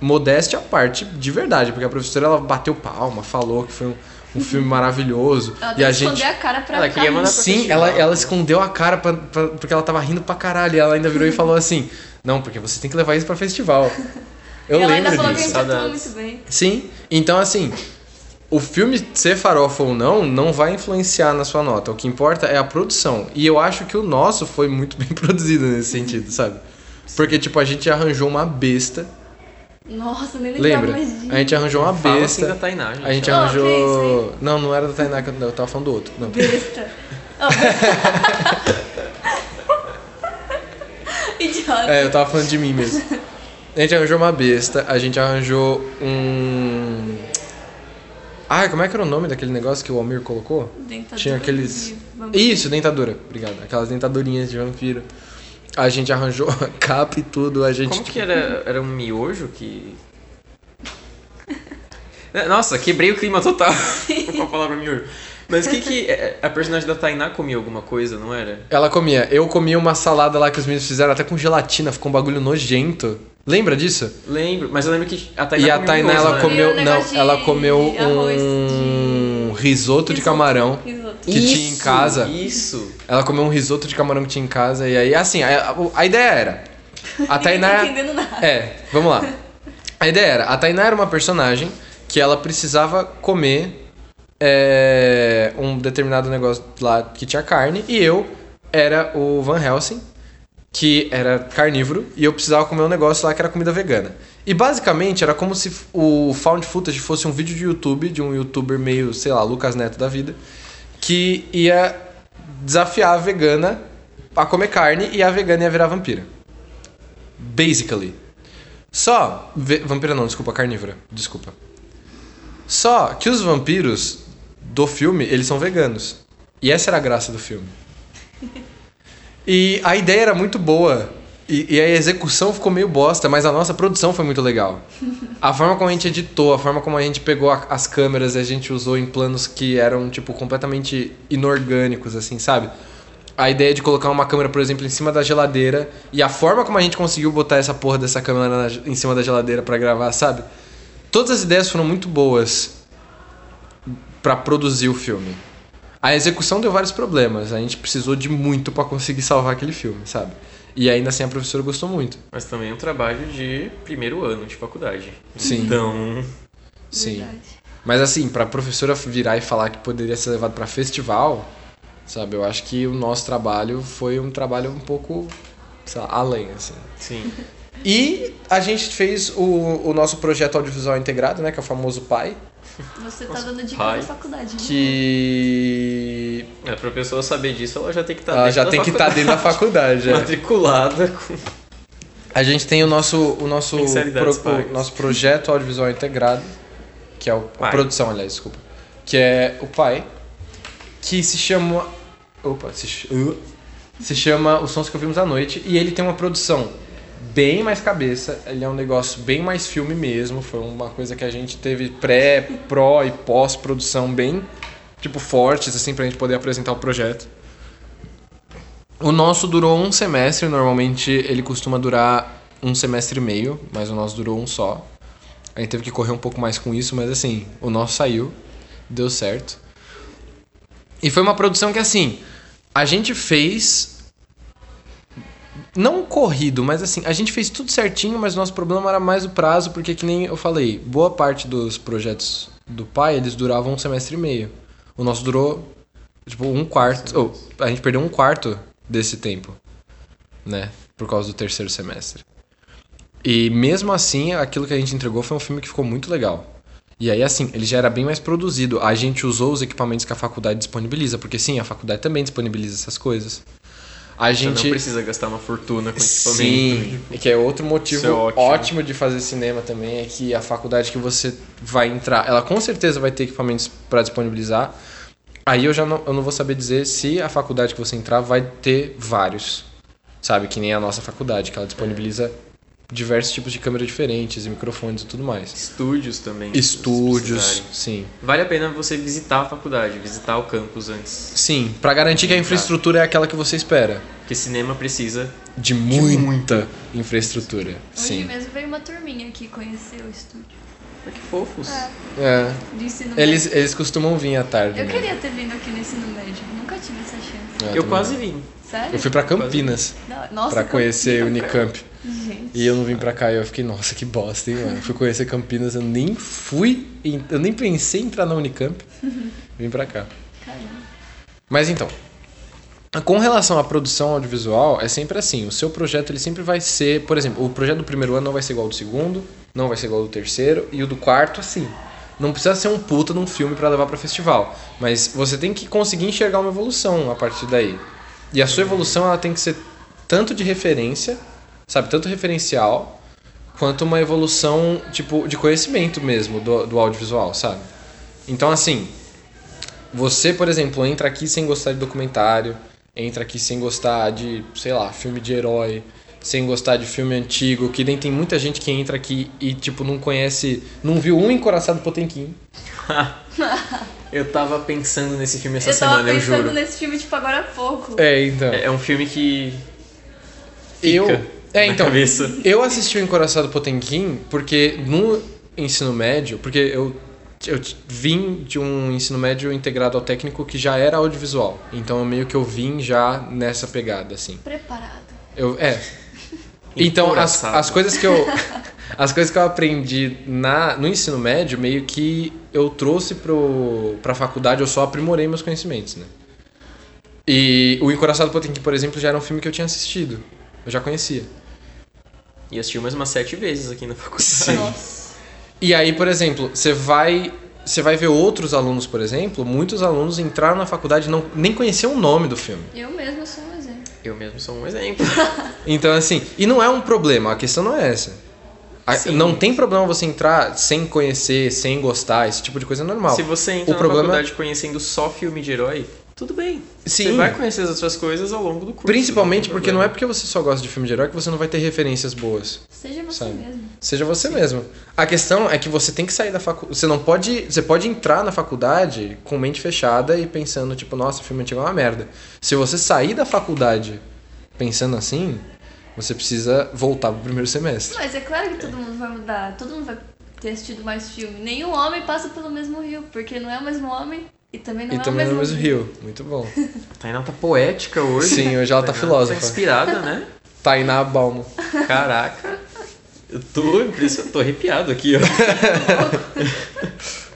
modéstia à parte, de verdade. Porque a professora, ela bateu palma, falou que foi um, um filme maravilhoso.
Ela
e a gente...
esconder a cara pra
Ela queria mandar
Sim, ela, ela escondeu a cara pra- pra- porque ela tava rindo pra caralho. E ela ainda virou e falou assim: Não, porque você tem que levar isso pra festival. Eu
e ela ainda
lembro
falou que a
disso.
muito bem.
Sim, então assim, o filme ser farofa ou não, não vai influenciar na sua nota. O que importa é a produção. E eu acho que o nosso foi muito bem produzido nesse sentido, sabe? Porque, tipo, a gente arranjou uma besta.
Nossa, nem lembrava
Lembra?
mais disso.
A gente arranjou uma
Fala assim
besta.
da Tainá, gente.
A gente
Oh,
arranjou.
que isso
Não, não era da Tainá, que eu eu tava falando do outro. Não.
Besta. Oh, Idiota.
É, eu tava falando de mim mesmo. A gente arranjou uma besta, a gente arranjou um. Ai, como é que era o nome daquele negócio que o Almir colocou?
Dentadura
Tinha aqueles.
de.
Isso, dentadura. Obrigado. Aquelas dentadurinhas de vampiro. A gente arranjou a capa e tudo, a gente.
Como que era? Era um miojo que. Nossa, quebrei o clima total com a palavra miojo. Mas o que que... é, A personagem da Tainá comia alguma coisa, não era?
Ela comia. Eu comia uma salada lá que os meninos fizeram até com gelatina, ficou um bagulho nojento. Lembra disso?
Lembro, mas eu lembro que a Tainá
e a
comia um
Tainá,
miojo,
ela
né?
comeu. Não,
de
ela comeu
arroz
um
de-
risoto de
Risoto,
camarão.
risoto.
Que tinha em
Isso,
casa.
Isso.
Ela comeu um risoto de camarão que tinha em casa. E aí, assim, a, a- ideia era. A
Ninguém tá
Tainá.
entendendo nada.
É, vamos lá. A ideia era, a Tainá era uma personagem que ela precisava comer é, um determinado negócio lá que tinha carne, e eu era o Van Helsing, que era carnívoro, e eu precisava comer um negócio lá que era comida vegana. E basicamente era como se o found footage fosse um vídeo de YouTube, de um youtuber meio, sei lá, Lucas Neto da vida, que ia desafiar a vegana a comer carne e a vegana ia virar vampira. Basically. Só. Vampira não, desculpa, carnívora. Desculpa. Só que os vampiros do filme, eles são veganos. E essa era a graça do filme. E a ideia era muito boa. E, e a execução ficou meio bosta, mas a nossa produção foi muito legal. A forma como a gente editou, a forma como a gente pegou a- as câmeras e a gente usou em planos que eram, tipo, completamente inorgânicos, assim, sabe? A ideia de colocar uma câmera, por exemplo, em cima da geladeira e a forma como a gente conseguiu botar essa porra dessa câmera na- em cima da geladeira pra gravar, sabe? Todas as ideias foram muito boas pra produzir o filme. A execução deu vários problemas, a gente precisou de muito pra conseguir salvar aquele filme, sabe? E ainda assim a professora gostou muito.
Mas também é um trabalho de primeiro ano de faculdade.
Sim.
Então,
Sim.
Verdade.
Mas assim, pra professora virar e falar que poderia ser levado pra festival, sabe? Eu acho que o nosso trabalho foi um trabalho um pouco, sei lá, além, assim.
sim.
E a gente fez o, o nosso projeto audiovisual integrado, né? Que é o famoso PAI.
Você tá dando dica
pai.
da faculdade. né?
Que.
É, pra pessoa saber disso, ela já tem que estar
Ela já tem que estar dentro da faculdade. é.
matriculada com...
A gente tem o nosso, o nosso, pro- o nosso projeto audiovisual integrado, que é o. A
Pai.
produção, aliás, desculpa. Que é o PAI. Que se chama. Opa, se, uh, se chama Os Sons que Ouvimos à Noite. E ele tem uma produção bem mais cabeça. Ele é um negócio bem mais filme mesmo. Foi uma coisa que a gente teve pré, pró e pós-produção bem, tipo, fortes, assim, pra gente poder apresentar o projeto. O nosso durou um semestre, normalmente ele costuma durar um semestre e meio, mas o nosso durou um só. A gente teve que correr um pouco mais com isso, mas assim, o nosso saiu, deu certo. E foi uma produção que assim, a gente fez não corrido, mas assim, a gente fez tudo certinho, mas o nosso problema era mais o prazo, porque que nem eu falei, boa parte dos projetos do pai, eles duravam um semestre e meio. O nosso durou tipo um quarto, ou a gente perdeu um quarto desse tempo, né, por causa do terceiro semestre. E mesmo assim, aquilo que a gente entregou foi um filme que ficou muito legal. E aí, assim, ele já era bem mais produzido. A gente usou os equipamentos que a faculdade disponibiliza, porque sim, a faculdade também disponibiliza essas coisas. A
Você
gente.
não precisa gastar uma fortuna com equipamento.
Sim, e que é outro motivo
é
ótimo.
ótimo.
de fazer cinema também, é que a faculdade que você vai entrar, ela com certeza vai ter equipamentos para disponibilizar. Aí eu já não, eu não vou saber dizer se a faculdade que você entrar vai ter vários. Sabe, que nem a nossa faculdade, que ela disponibiliza diversos tipos de câmera diferentes e microfones e tudo mais.
Estúdios também.
Estúdios, sim.
Vale a pena você visitar a faculdade, visitar o campus antes.
Sim, pra garantir que a infraestrutura é aquela que você espera.
Porque cinema precisa.
De muita infraestrutura.
Hoje
Sim.
mesmo veio uma turminha aqui conhecer o estúdio.
Ah, que fofos.
É,
É.
de ensino
Eles,
médio.
eles costumam vir à tarde.
Eu
né?
queria ter vindo aqui no ensino médio. Nunca tive essa chance.
É,
Eu
também
quase vim.
Sério?
Eu fui pra Campinas
Não, Nossa,
pra conhecer o
Campinas.
Unicamp.
Gente.
E eu não vim pra cá e eu fiquei, nossa, que bosta, hein, mano. Fui conhecer Campinas, eu nem fui, eu nem pensei em entrar na Unicamp. Vim pra cá.
Caramba.
Mas então, com relação à produção audiovisual, é sempre assim. O seu projeto ele sempre vai ser, por exemplo, o projeto do primeiro ano não vai ser igual ao do segundo, não vai ser igual ao do terceiro e o do quarto assim. Não precisa ser um puta num filme pra levar pra festival, mas você tem que conseguir enxergar uma evolução a partir daí. E a sua evolução ela tem que ser tanto de referência, sabe, tanto referencial, quanto uma evolução tipo de conhecimento mesmo do, do audiovisual, sabe? Então assim, você, por exemplo, entra aqui sem gostar de documentário, entra aqui sem gostar de, sei lá, filme de herói, sem gostar de filme antigo, que nem tem muita gente que entra aqui e, tipo, não conhece, não viu um Encoraçado Potemkin.
Eu tava pensando nesse filme essa
eu tava
semana, eu
pensando
juro.
nesse filme, tipo, agora há pouco.
É, então.
É é um filme que.
eu.
fica
É,
na
então.
cabeça.
Eu assisti o Encoraçado Potemkin porque no ensino médio, porque eu, eu vim de um ensino médio integrado ao técnico que já era audiovisual. Então meio que eu vim já nessa pegada, assim.
Preparado.
Eu, é. Então, as, as coisas que eu. As coisas que eu aprendi na, no ensino médio, meio que eu trouxe pro, pra faculdade, eu só aprimorei meus conhecimentos, né? E o Encoraçado Potemkin, por exemplo, já era um filme que eu tinha assistido. Eu já conhecia.
E assisti mais umas sete vezes aqui na faculdade.
Sim.
Nossa.
E aí, por exemplo, você vai. Você vai ver outros alunos, por exemplo, muitos alunos entraram na faculdade e não, nem conheciam o nome do filme.
Eu mesma sou um exemplo.
Eu mesmo sou um exemplo.
Então, assim, e não é um problema, a questão não é essa. A-
Sim.
não tem problema você entrar sem conhecer, sem gostar, esse tipo de coisa é normal.
Se você entra
O
na
problema-
faculdade conhecendo só filme de herói, tudo bem.
Sim.
Você vai conhecer as outras coisas ao longo do curso.
Principalmente
tem
porque não é porque você só gosta de filme de herói que você não vai ter referências boas.
Seja você
Sabe.
mesmo.
Seja você mesmo. A questão é que você tem que sair da faculdade. Você não pode. Você pode entrar na faculdade com mente fechada e pensando, tipo, nossa, filme antigo é uma merda. Se você sair da faculdade pensando assim, você precisa voltar pro primeiro semestre.
Mas é claro que todo mundo vai mudar. Todo mundo vai ter assistido mais filme. Nenhum homem passa pelo mesmo rio, porque não é o mesmo homem e também não
e
é
também
o
no
mesmo
mesmo rio. Muito bom.
Tainá tá poética hoje.
Sim, hoje ela tá
Tainá
filósofa.
Tá inspirada, né?
Tainá Balmo.
Caraca. Eu tô impressionado, tô arrepiado aqui, ó.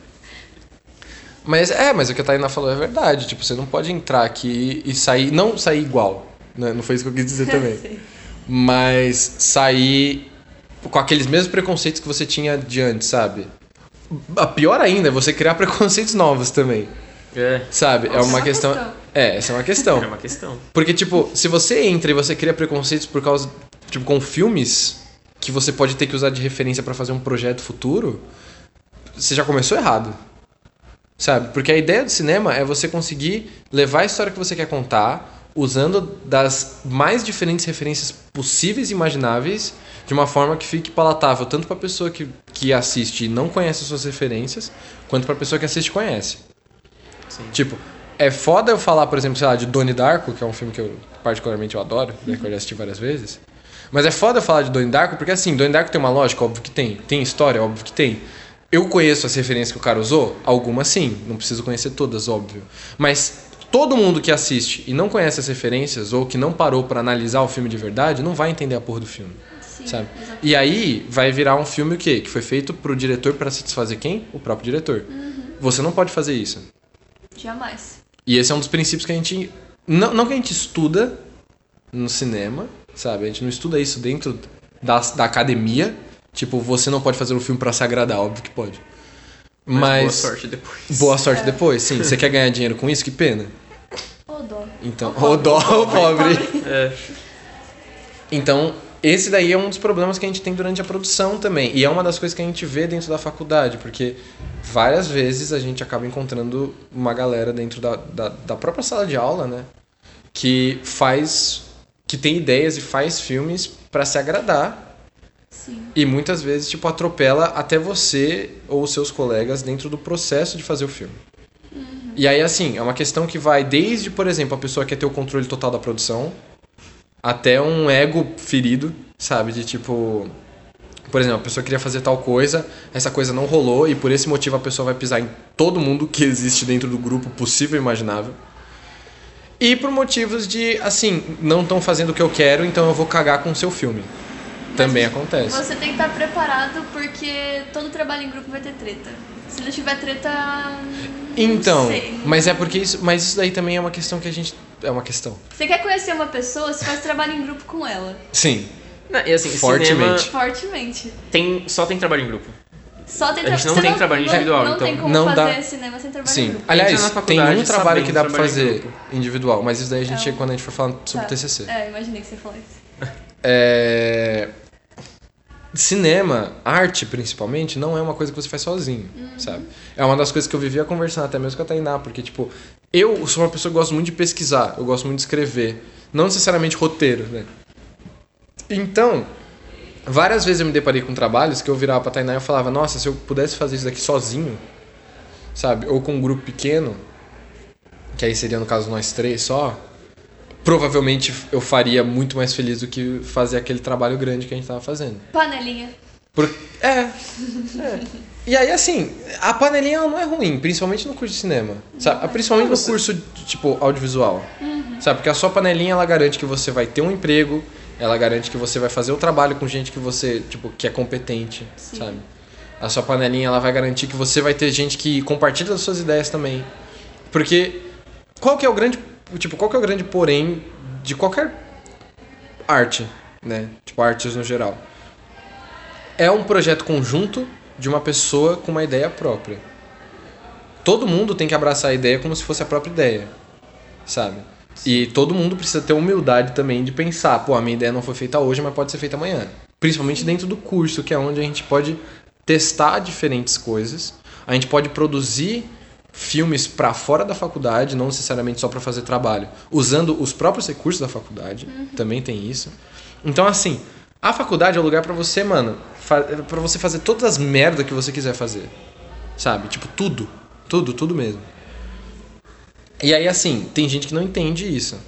Mas é, mas o que a Tainá falou é verdade. Tipo, você não pode entrar aqui e sair. Não sair igual. Né? Não foi isso que eu quis dizer também. Mas sair com aqueles mesmos preconceitos que você tinha de antes, sabe? A pior ainda é você criar preconceitos novos também,
É.
sabe? É
Essa
uma
é uma
questão.
questão.
É, essa é uma questão.
É uma questão.
Porque, tipo, se você entra e você cria preconceitos por causa. Tipo, com filmes que você pode ter que usar de referência pra fazer um projeto futuro, você já começou errado. Sabe? Porque a ideia do cinema é você conseguir levar a história que você quer contar usando das mais diferentes referências possíveis e imagináveis de uma forma que fique palatável tanto pra pessoa que, que assiste e não conhece as suas referências, quanto pra pessoa que assiste e conhece.
Sim.
Tipo, é foda eu falar, por exemplo, sei lá, de Donnie Darko, que é um filme que eu particularmente eu adoro, né, que eu já assisti várias vezes. Mas é foda eu falar de Donnie Darko, porque assim, Donnie Darko tem uma lógica, óbvio que tem. Tem história, óbvio que tem. Eu conheço as referências que o cara usou? Algumas sim, não preciso conhecer todas, óbvio. Mas todo mundo que assiste e não conhece as referências, ou que não parou pra analisar o filme de verdade, não vai entender a porra do filme.
Sim,
Sabe?
exatamente.
E aí vai virar um filme o quê? Que foi feito pro diretor pra satisfazer quem? O próprio diretor. Você não pode fazer isso.
Jamais.
E esse é um dos princípios que a gente. Não, não que a gente estuda no cinema, sabe? A gente não estuda isso dentro da, da academia. Tipo, você não pode fazer um filme pra se agradar, óbvio que pode.
Mas,
Mas.
boa sorte depois.
Boa sorte depois, sim. Você quer ganhar dinheiro com isso? Que pena.
Ô, dó.
Então.
Ô,
Ô dó, ô
pobre.
pobre.
É.
Então, esse daí é um dos problemas que a gente tem durante a produção também. E é uma das coisas que a gente vê dentro da faculdade, porque várias vezes a gente acaba encontrando uma galera dentro da, da, da própria sala de aula, né? Que faz. que tem ideias e faz filmes pra se agradar.
Sim.
E muitas vezes, tipo, atropela até você ou seus colegas dentro do processo de fazer o filme. E aí, assim, é uma questão que vai desde, por exemplo, a pessoa quer ter o controle total da produção, até um ego ferido, sabe? De tipo. Por exemplo, a pessoa queria fazer tal coisa, essa coisa não rolou, e por esse motivo a pessoa vai pisar em todo mundo que existe dentro do grupo possível e imaginável. E por motivos de, assim, não estão fazendo o que eu quero, então eu vou cagar com o seu filme. Também acontece.
Você tem que estar preparado porque todo trabalho em grupo vai ter treta. Se não tiver treta. não
Então,
sei.
mas é porque isso, mas isso daí também é uma questão que a gente é uma questão.
Você quer conhecer uma pessoa, você faz trabalho em grupo com ela.
Sim.
Não, e assim,
Fortemente.
cinema
Fortemente.
tem, só tem trabalho em grupo.
Só tem
A gente não tem trabalho
não,
individual,
não,
então
tem como
não
fazer
dá-
cinema sem trabalho em
Sim.
grupo.
Aliás, tem um trabalho que dá pra
em
fazer individual, mas isso daí a gente
É um-
chega quando a gente for falar sobre
Tá.
TCC.
É, imaginei que você falou isso.
É... Cinema, arte principalmente, não é uma coisa que você faz sozinho, sabe? É uma das coisas que eu vivia conversando até mesmo com a Tainá, porque, tipo, eu sou uma pessoa que gosto muito de pesquisar, eu gosto muito de escrever, não necessariamente roteiro, né? Então, várias vezes eu me deparei com trabalhos que eu virava pra Tainá e eu falava, nossa, se eu pudesse fazer isso daqui sozinho, sabe? Ou com um grupo pequeno, que aí seria no caso nós três só, provavelmente eu faria muito mais feliz do que fazer aquele trabalho grande que a gente tava fazendo.
Panelinha.
Por... É, é. E aí, assim, a panelinha não é ruim, principalmente no curso de cinema. Sabe? Principalmente no curso, tipo, audiovisual. Sabe? Porque a sua panelinha, ela garante que você vai ter um emprego, ela garante que você vai fazer o trabalho com gente que você, tipo, que é competente,
Sim.
sabe? A sua panelinha, ela vai garantir que você vai ter gente que compartilha as suas ideias também. Porque qual que é o grande, tipo, qual que é o grande porém de qualquer arte, né? Tipo, artes no geral é um projeto conjunto de uma pessoa com uma ideia própria. Todo mundo tem que abraçar a ideia como se fosse a própria ideia, sabe? E todo mundo precisa ter humildade também de pensar, pô, a minha ideia não foi feita hoje, mas pode ser feita amanhã. Principalmente dentro do curso, que é onde a gente pode testar diferentes coisas. A gente pode produzir filmes para fora da faculdade, não necessariamente só para fazer trabalho, usando os próprios recursos da faculdade. Também tem isso. Então, assim, a faculdade é o lugar para você, mano, para você fazer todas as merda que você quiser fazer. Sabe? Tipo, tudo. Tudo, tudo mesmo. E aí, assim, tem gente que não entende isso.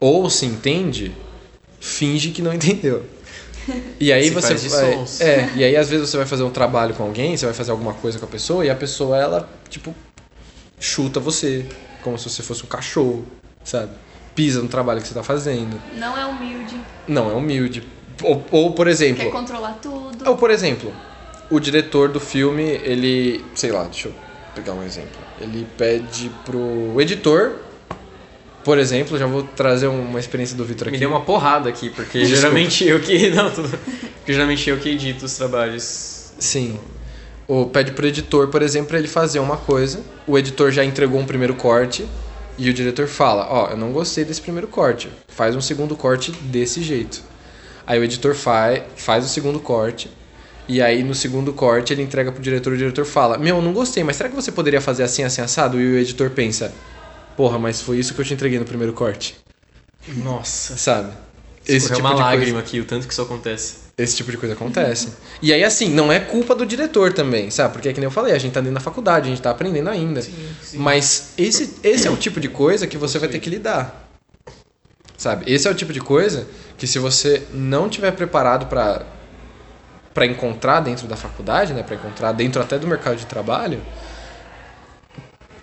Ou se entende, finge que não entendeu. E aí
Se
você
faz de
vai,
sons.
é, e aí às vezes você vai fazer um trabalho com alguém, você vai fazer alguma coisa com a pessoa e a pessoa ela tipo chuta você, como se você fosse um cachorro, sabe? Pisa no trabalho que você tá fazendo.
Não é humilde.
Não é humilde. Ou, ou por exemplo,
Quer controlar tudo.
ou, por exemplo, o diretor do filme, ele. Sei lá, deixa eu pegar um exemplo. Ele pede pro editor, por exemplo, já vou trazer uma experiência do Vitor aqui.
Me deu uma porrada aqui, porque
Desculpa.
geralmente eu que. Não, tudo. Porque geralmente eu que edito os trabalhos.
Sim. Ou pede pro editor, por exemplo, ele fazer uma coisa. O editor já entregou um primeiro corte. E o diretor fala: Ó, eu não gostei desse primeiro corte. Faz um segundo corte desse jeito. Aí o editor faz, faz o segundo corte. E aí no segundo corte ele entrega pro diretor. O diretor fala: Meu, não gostei, mas será que você poderia fazer assim, assim, assado? E o editor pensa: Porra, mas foi isso que eu te entreguei no primeiro corte.
Nossa.
Sabe?
Esse
tipo
uma
de coisa-
lágrima aqui, o tanto que isso acontece.
esse tipo de coisa acontece. E aí, assim, não é culpa do diretor também, sabe? Porque, é que nem eu falei, a gente tá dentro da faculdade, a gente tá aprendendo ainda. Mas esse, esse é o tipo de coisa que você vai ter que lidar. Sabe? Esse é o tipo de coisa que se você não tiver preparado pra para encontrar dentro da faculdade, né, para encontrar dentro até do mercado de trabalho,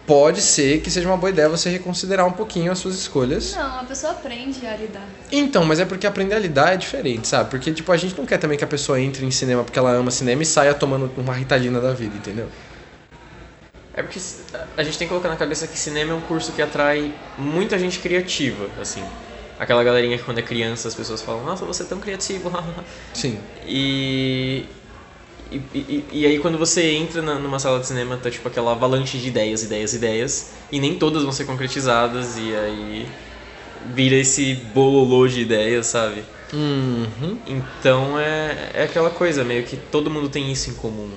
pode ser que seja uma boa ideia você reconsiderar um pouquinho as suas escolhas.
Não, a pessoa aprende a lidar.
Então, mas é porque aprender a lidar é diferente, sabe? Porque, tipo, a gente não quer também que a pessoa entre em cinema porque ela ama cinema e saia tomando uma ritalina da vida, entendeu?
É porque a gente tem que colocar na cabeça que cinema é um curso que atrai muita gente criativa, assim. Aquela galerinha que quando é criança as pessoas falam, nossa, você é tão criativo.
Sim.
E, e, e, e aí quando você entra na- numa sala de cinema, tá tipo aquela avalanche de ideias, ideias, ideias, e nem todas vão ser concretizadas, e aí vira esse bololô de ideias, sabe?
Uhum.
Então é, é aquela coisa, meio que todo mundo tem isso em comum.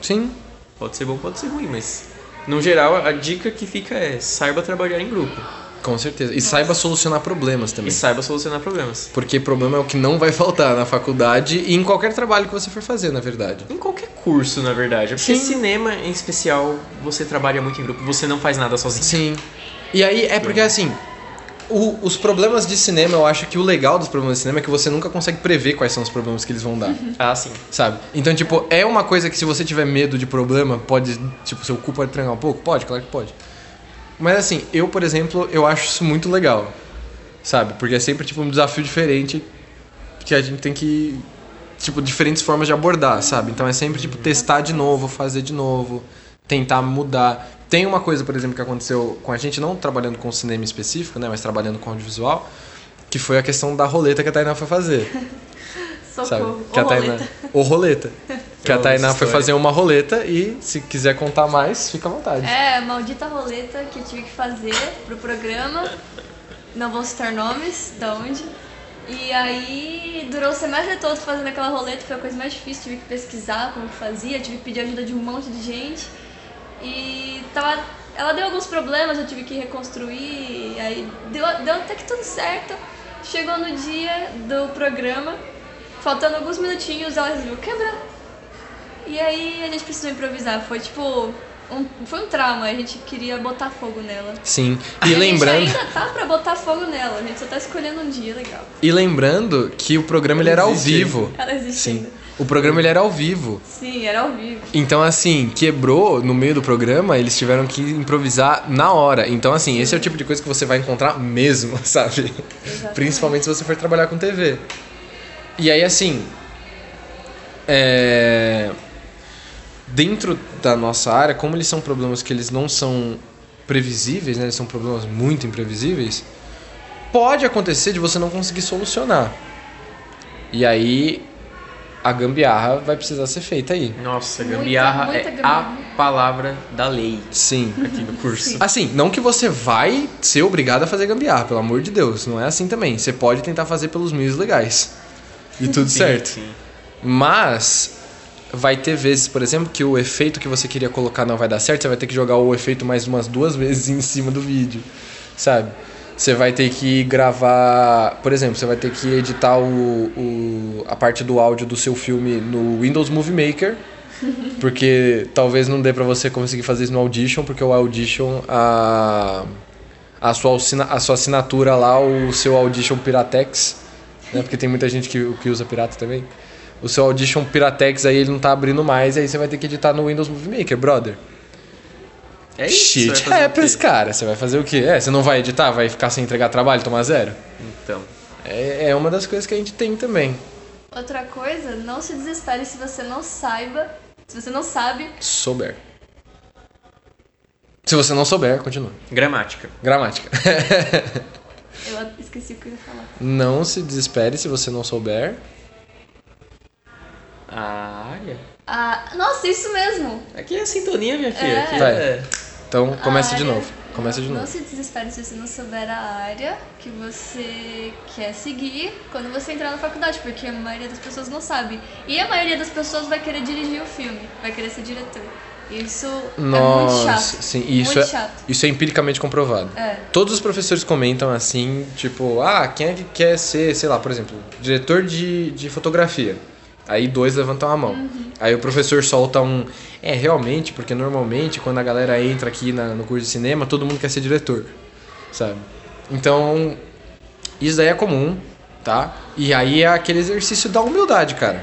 Sim.
Pode ser bom, pode ser ruim, mas no geral a dica que fica é saiba trabalhar em grupo
Com certeza. E saiba solucionar problemas também.
e saiba solucionar problemas.
Porque problema é o que não vai faltar na faculdade e em qualquer trabalho que você for fazer, na verdade.
Em qualquer curso, na verdade. Porque
Sim.
cinema, em especial, você trabalha muito em grupo, você não faz nada sozinho.
Sim. E aí é porque assim, o- os problemas de cinema, eu acho que o legal dos problemas de cinema é que você nunca consegue prever quais são os problemas que eles vão dar.
Ah, sim.
Sabe? Então, tipo, é uma coisa que se você tiver medo de problema, pode, tipo, seu cu pode trancar um pouco? Pode, claro que pode. Mas assim, eu, por exemplo, eu acho isso muito legal. Sabe? Porque é sempre, tipo, um desafio diferente que a gente tem que... Tipo, diferentes formas de abordar, sabe? Então é sempre, tipo, testar de novo, fazer de novo, tentar mudar. Tem uma coisa, por exemplo, que aconteceu com a gente, não trabalhando com cinema específico, né? Mas trabalhando com audiovisual, que foi a questão da roleta que a Tainá foi fazer sabe?
Socorro.
Que a Tainá,
roleta.
ou roleta. Que a
amo
Tainá foi fazer uma roleta e se quiser contar mais, fica à vontade.
É, maldita roleta que eu tive que fazer pro programa. Não vou citar nomes, da onde. E aí durou o semestre todo fazendo aquela roleta, foi a coisa mais difícil, tive que pesquisar como que fazia, tive que pedir ajuda de um monte de gente. E tava. Ela deu alguns problemas, eu tive que reconstruir, e aí deu, deu até que tudo certo. Chegou no dia do programa, faltando alguns minutinhos, ela resolveu quebrar. E aí a gente precisou improvisar. Foi tipo um, foi um trauma, a gente queria botar fogo nela.
Sim.
E a
lembrando,
gente ainda tá pra botar fogo nela, a gente só tá escolhendo um dia legal.
e lembrando que o programa ele era ao vivo.
Ela existe
Sim.
ainda.
O programa ele era ao vivo.
Sim, era ao vivo.
Então, assim, quebrou no meio do programa, eles tiveram que improvisar na hora. Então, assim, esse é o tipo de coisa que você vai encontrar mesmo, sabe?
Exatamente.
Principalmente se você for trabalhar com TV. E aí, assim. É... Dentro da nossa área, como eles são problemas que eles não são previsíveis, né? Eles são problemas muito imprevisíveis. Pode acontecer de você não conseguir solucionar. E aí a gambiarra vai precisar ser feita aí.
Nossa,
Muita,
gambiarra
muita
é
gambiarra.
a palavra da lei
Sim.
aqui no curso.
Assim, não que você vai ser obrigado a fazer gambiarra, pelo amor de Deus. Não é assim também. Você pode tentar fazer pelos meios legais. E tudo
Sim,
certo.
sim.
Mas vai ter vezes, por exemplo, que o efeito que você queria colocar não vai dar certo, você vai ter que jogar o efeito mais umas duas vezes em cima do vídeo, sabe? Você vai ter que gravar, por exemplo, você vai ter que editar o, o- a parte do áudio do seu filme no Windows Movie Maker, porque talvez não dê pra você conseguir fazer isso no Audition, porque o Audition a a sua, a sua assinatura lá, o seu Audition Piratex, né? Porque tem muita gente que, que usa pirata também. O seu Audition Piratex aí ele não tá abrindo mais, aí você vai ter que editar no Windows Movie Maker, brother.
É isso. vai
Shit
fazer o
happens, cara. Você vai fazer o quê? É, você não vai editar? Vai ficar sem entregar trabalho, tomar zero?
Então.
É, é uma das coisas que a gente tem também.
Outra coisa, não se desespere se você não saiba, se você não sabe.
Souber. Se você não souber, continua.
Gramática.
Gramática.
Eu esqueci o que eu ia falar.
não se desespere se você não souber.
A área?
Ah, nossa, isso mesmo!
Aqui é a sintonia, minha filha.
É.
Aqui é...
Então, começa de novo. Começa de
Não
novo.
se desespere se você não souber a área que você quer seguir quando você entrar na faculdade, porque a maioria das pessoas não sabe. E a maioria das pessoas vai querer dirigir o filme, vai querer ser diretor. Isso é muito
Nossa,
chato.
sim, isso
muito
é,
chato.
isso é empiricamente comprovado.
É.
Todos os professores comentam assim, tipo, ah, quem é que quer ser, sei lá, por exemplo, diretor de, de fotografia? Aí dois levantam a mão.
Uhum.
Aí o professor solta um. É, realmente, porque normalmente quando a galera entra aqui na- no curso de cinema, todo mundo quer ser diretor. Sabe? Então, isso daí é comum, tá? E aí é aquele exercício da humildade, cara.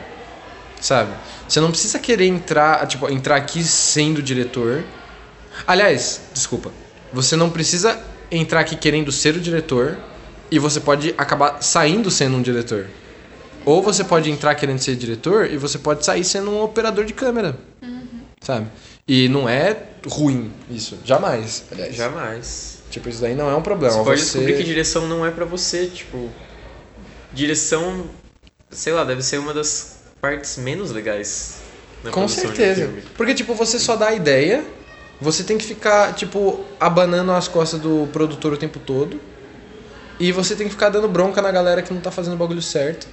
Sabe? Você não precisa querer entrar, tipo, entrar aqui sendo diretor. Aliás, desculpa. Você não precisa entrar aqui querendo ser o diretor e você pode acabar saindo sendo um diretor. Ou você pode entrar querendo ser diretor e você pode sair sendo um operador de câmera. Sabe? E não é ruim isso. Jamais, aliás.
Jamais.
Tipo, isso daí não é um problema.
Você pode
Você-
descobrir que direção não é pra você, tipo... Direção, sei lá, deve ser uma das partes menos legais na
Com
um
certeza.
filme.
Porque, tipo, você só dá a ideia, você tem que ficar, tipo, abanando as costas do produtor o tempo todo. E você tem que ficar dando bronca na galera que não tá fazendo o bagulho certo.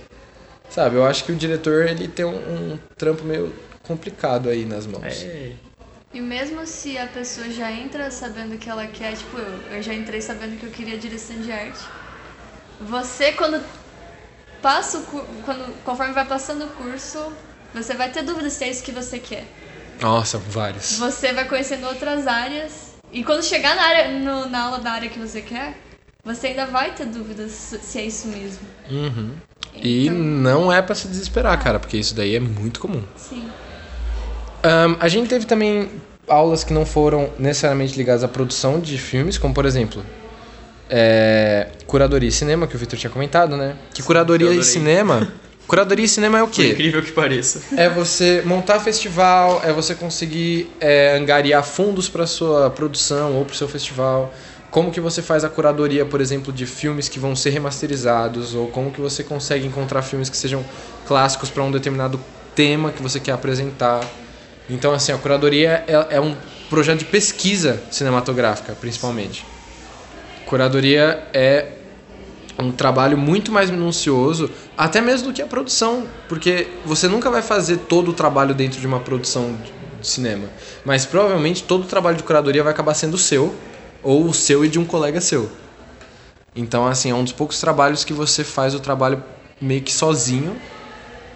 Sabe? Eu acho que o diretor, ele tem um, um trampo meio complicado aí nas mãos.
É,
E mesmo se a pessoa já entra sabendo que ela quer, tipo eu, eu já entrei sabendo que eu queria direção de arte. Você quando passa o quando conforme vai passando o curso, você vai ter dúvidas se é isso que você quer.
Nossa, vários.
Você vai conhecendo outras áreas e quando chegar na área no- na aula da área que você quer, você ainda vai ter dúvidas se é isso mesmo.
Uhum. E
Então,
não é pra se desesperar, cara, porque isso daí é muito comum.
sim.
Ahn, a gente teve também aulas que não foram necessariamente ligadas à produção de filmes, como por exemplo, é, curadoria e cinema, que o Victor tinha comentado, né? Que curadoria e cinema. Curadoria e cinema é o
por
quê?
incrível que pareça.
É você montar festival, é você conseguir é, angariar fundos para sua produção ou para seu festival. Como que você faz a curadoria, por exemplo, de filmes que vão ser remasterizados ou como que você consegue encontrar filmes que sejam clássicos para um determinado tema que você quer apresentar. Então, assim, a curadoria é, é um projeto de pesquisa cinematográfica, principalmente. Curadoria é um trabalho muito mais minucioso, até mesmo do que a produção, porque você nunca vai fazer todo o trabalho dentro de uma produção de cinema, mas provavelmente todo o trabalho de curadoria vai acabar sendo seu, ou o seu e de um colega seu. Então, assim, é um dos poucos trabalhos que você faz o trabalho meio que sozinho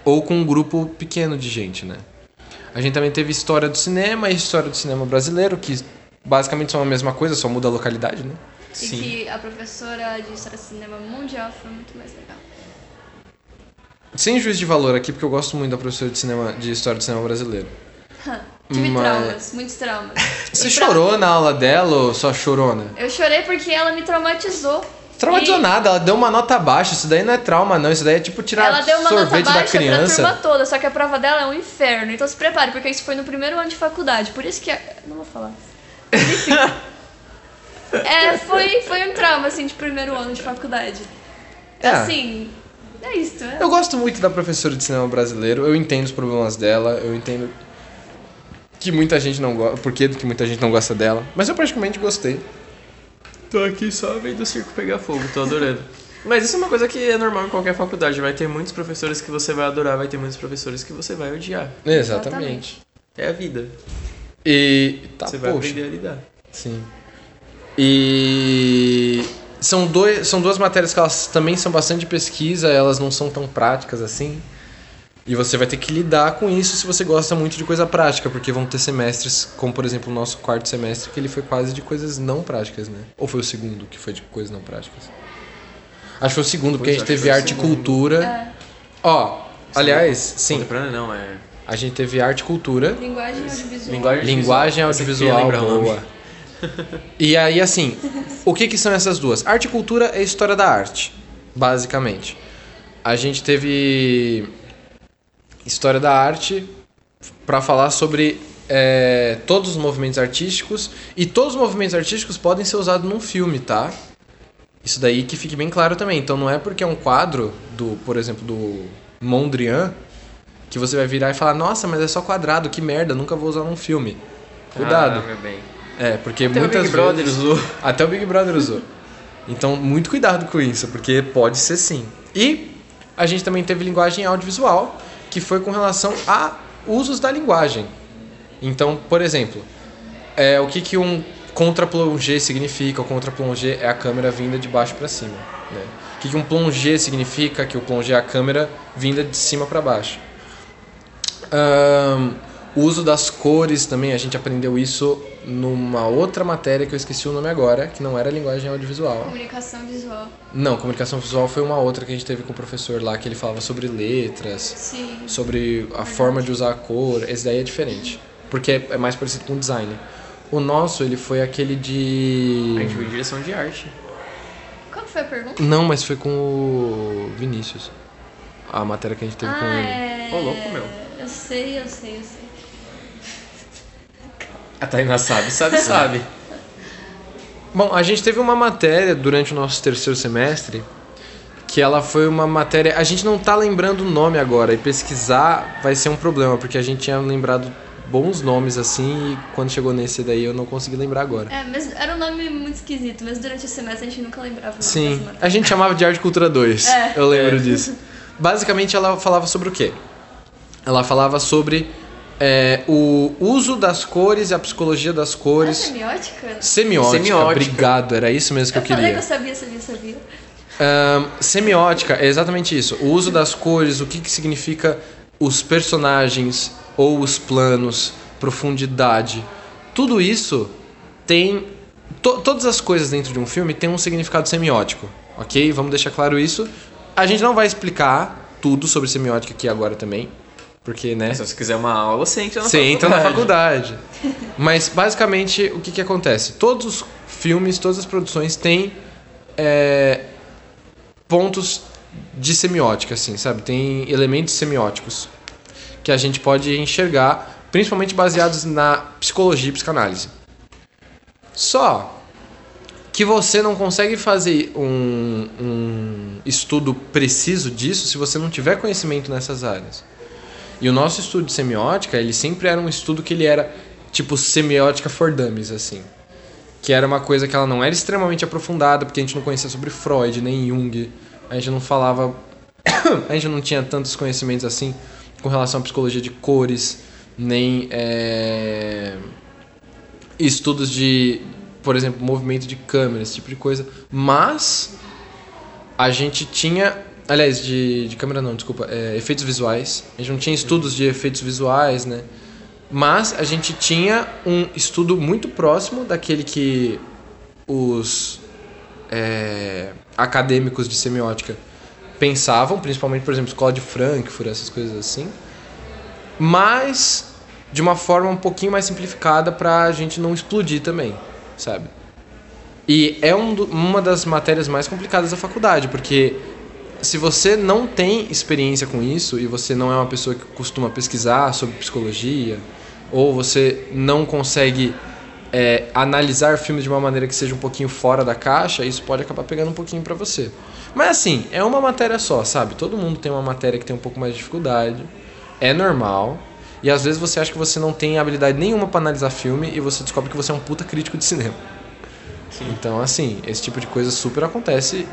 ou com um grupo pequeno de gente, né? A gente também teve história do cinema e história do cinema brasileiro, que basicamente são a mesma coisa, só muda a localidade, né?
E que a professora de História do Cinema Mundial foi muito mais legal.
Sem juízo de valor aqui, porque eu gosto muito da professora de cinema de história do cinema brasileiro.
Tive
Mas-
traumas, muitos traumas.
Você
E pra-
chorou na aula dela ou só chorona?
Eu chorei porque ela me traumatizou.
Traumatizou
E
nada, ela deu uma nota baixa. Isso daí não é trauma, não. Isso daí é tipo tirar
Ela deu uma nota
sorvete da
baixa pra
criança.
turma toda, só que a prova dela é um inferno. Então se prepare, porque isso foi no primeiro ano de faculdade. Por isso que. Não vou falar. Enfim. É, foi, foi um trauma, assim, de primeiro ano de faculdade.
É.
Assim, é isso. É.
Eu gosto muito da professora de cinema brasileiro. Eu entendo os problemas dela. Eu entendo que muita gente não gosta. Por que que muita gente não gosta dela. Mas eu praticamente gostei.
Tô aqui só vendo o circo pegar fogo, tô adorando. Mas isso é uma coisa que é normal em qualquer faculdade. Vai ter muitos professores que você vai adorar, vai ter muitos professores que você vai odiar.
Exatamente.
É a vida.
E. Tá,
você vai
poxa.
aprender a lidar.
Sim. E são, dois, são duas matérias que elas também são bastante de pesquisa, elas não são tão práticas assim. E você vai ter que lidar com isso se você gosta muito de coisa prática, porque vão ter semestres, como por exemplo o nosso quarto semestre, que ele foi quase de coisas não práticas, né? Ou foi o segundo que foi de coisas não práticas? Acho que foi o segundo, porque a
Pois,
gente
acho que
teve arte e cultura.
É.
Ó, aliás, sim,
Contemporâneo não, é.
a gente teve arte e cultura.
Linguagem audiovisual.
Linguagem
audiovisual, boa. E aí, assim, o que que são essas duas? Arte e cultura é história da arte, basicamente. A gente teve história da arte para falar sobre é, todos os movimentos artísticos e todos os movimentos artísticos podem ser usados num filme, tá? Isso daí que fique bem claro também. Então não é porque é um quadro do, por exemplo, do Mondrian que você vai virar e falar: "Nossa, mas é só quadrado, que merda, nunca vou usar num filme". Cuidado.
Ah, meu bem.
É, porque
Até o
muitas
Big Brother
vezes...
usou.
Até o Big Brother usou. Então, muito cuidado com isso, porque pode ser sim. E a gente também teve linguagem audiovisual, que foi com relação a usos da linguagem. Então, por exemplo, é, o que, que um contra-plongé significa? O contra-plongé é a câmera vinda de baixo para cima. Né? O que, que um plongé significa? Que o plongé é a câmera vinda de cima para baixo. Ahn, o uso das cores também, a gente aprendeu isso numa outra matéria que eu esqueci o nome agora, que não era linguagem audiovisual.
Comunicação visual.
Não, comunicação visual foi uma outra que a gente teve com o professor lá, que ele falava sobre letras,
Sim.
sobre a forma de usar a cor. Esse daí é diferente, porque é é mais parecido com design. O nosso, ele foi aquele de...
A gente viu em direção de arte.
Qual que foi a pergunta?
Não, mas foi com o Vinícius. A matéria que a gente teve com
Ah,
ele.
é...
Ô, louco, meu.
Eu sei, eu sei, eu sei.
A Tainá sabe, sabe, sabe.
Bom, a gente teve uma matéria durante o nosso terceiro semestre que ela foi uma matéria. A gente não tá lembrando o nome agora e pesquisar vai ser um problema, porque a gente tinha lembrado bons nomes assim e quando chegou nesse daí eu não consegui lembrar agora.
É, mas era um nome muito esquisito, mas durante o semestre a gente nunca lembrava o nome
Sim, a gente chamava de Arte Cultura 2.
É.
Eu lembro
É.
disso. Basicamente ela falava sobre o quê? Ela falava sobre é, o uso das cores e a psicologia das
Ah,
cores.
semiótica?
Semiótica,
Semiótica.
obrigado, era isso mesmo que eu,
Eu falei
queria.
que eu sabia, sabia, sabia.
Ahn, semiótica é exatamente isso. O uso das cores, o que, que significa os personagens ou os planos, profundidade. Tudo isso tem. to- todas as coisas dentro de um filme têm um significado semiótico, ok? Vamos deixar claro isso. A gente não vai explicar tudo sobre semiótica aqui agora também, porque, né?
Se você quiser uma aula, você entra na
Você
faculdade.
entra na faculdade. Mas basicamente o que, que acontece? Todos os filmes, todas as produções têm é, pontos de semiótica, assim, sabe? Tem elementos semióticos que a gente pode enxergar, principalmente baseados na psicologia e psicanálise. Só que você não consegue fazer um, um estudo preciso disso se você não tiver conhecimento nessas áreas. E o nosso estudo de semiótica, ele sempre era um estudo que ele era tipo semiótica for dummies, assim. Que era uma coisa que ela não era extremamente aprofundada, porque a gente não conhecia sobre Freud, nem Jung. A gente não falava... a gente não tinha tantos conhecimentos assim com relação à psicologia de cores, nem é, estudos de, por exemplo, movimento de câmera, esse tipo de coisa. Mas a gente tinha Aliás, de, de câmera não, desculpa. é, efeitos visuais. A gente não tinha estudos de efeitos visuais, né? Mas a gente tinha um estudo muito próximo daquele que os é, acadêmicos de semiótica pensavam, principalmente, por exemplo, escola de Frankfurt, essas coisas assim, mas de uma forma um pouquinho mais simplificada para a gente não explodir também, sabe? E é um, uma das matérias mais complicadas da faculdade, porque se você não tem experiência com isso e você não é uma pessoa que costuma pesquisar sobre psicologia, ou você não consegue é, analisar filmes de uma maneira que seja um pouquinho fora da caixa, isso pode acabar pegando um pouquinho para você. Mas assim, é uma matéria só, sabe? Todo mundo tem uma matéria que tem um pouco mais de dificuldade. É normal. E às vezes você acha que você não tem habilidade nenhuma para analisar filme e você descobre que você é um puta crítico de cinema. Sim. Então, assim, esse tipo de coisa super acontece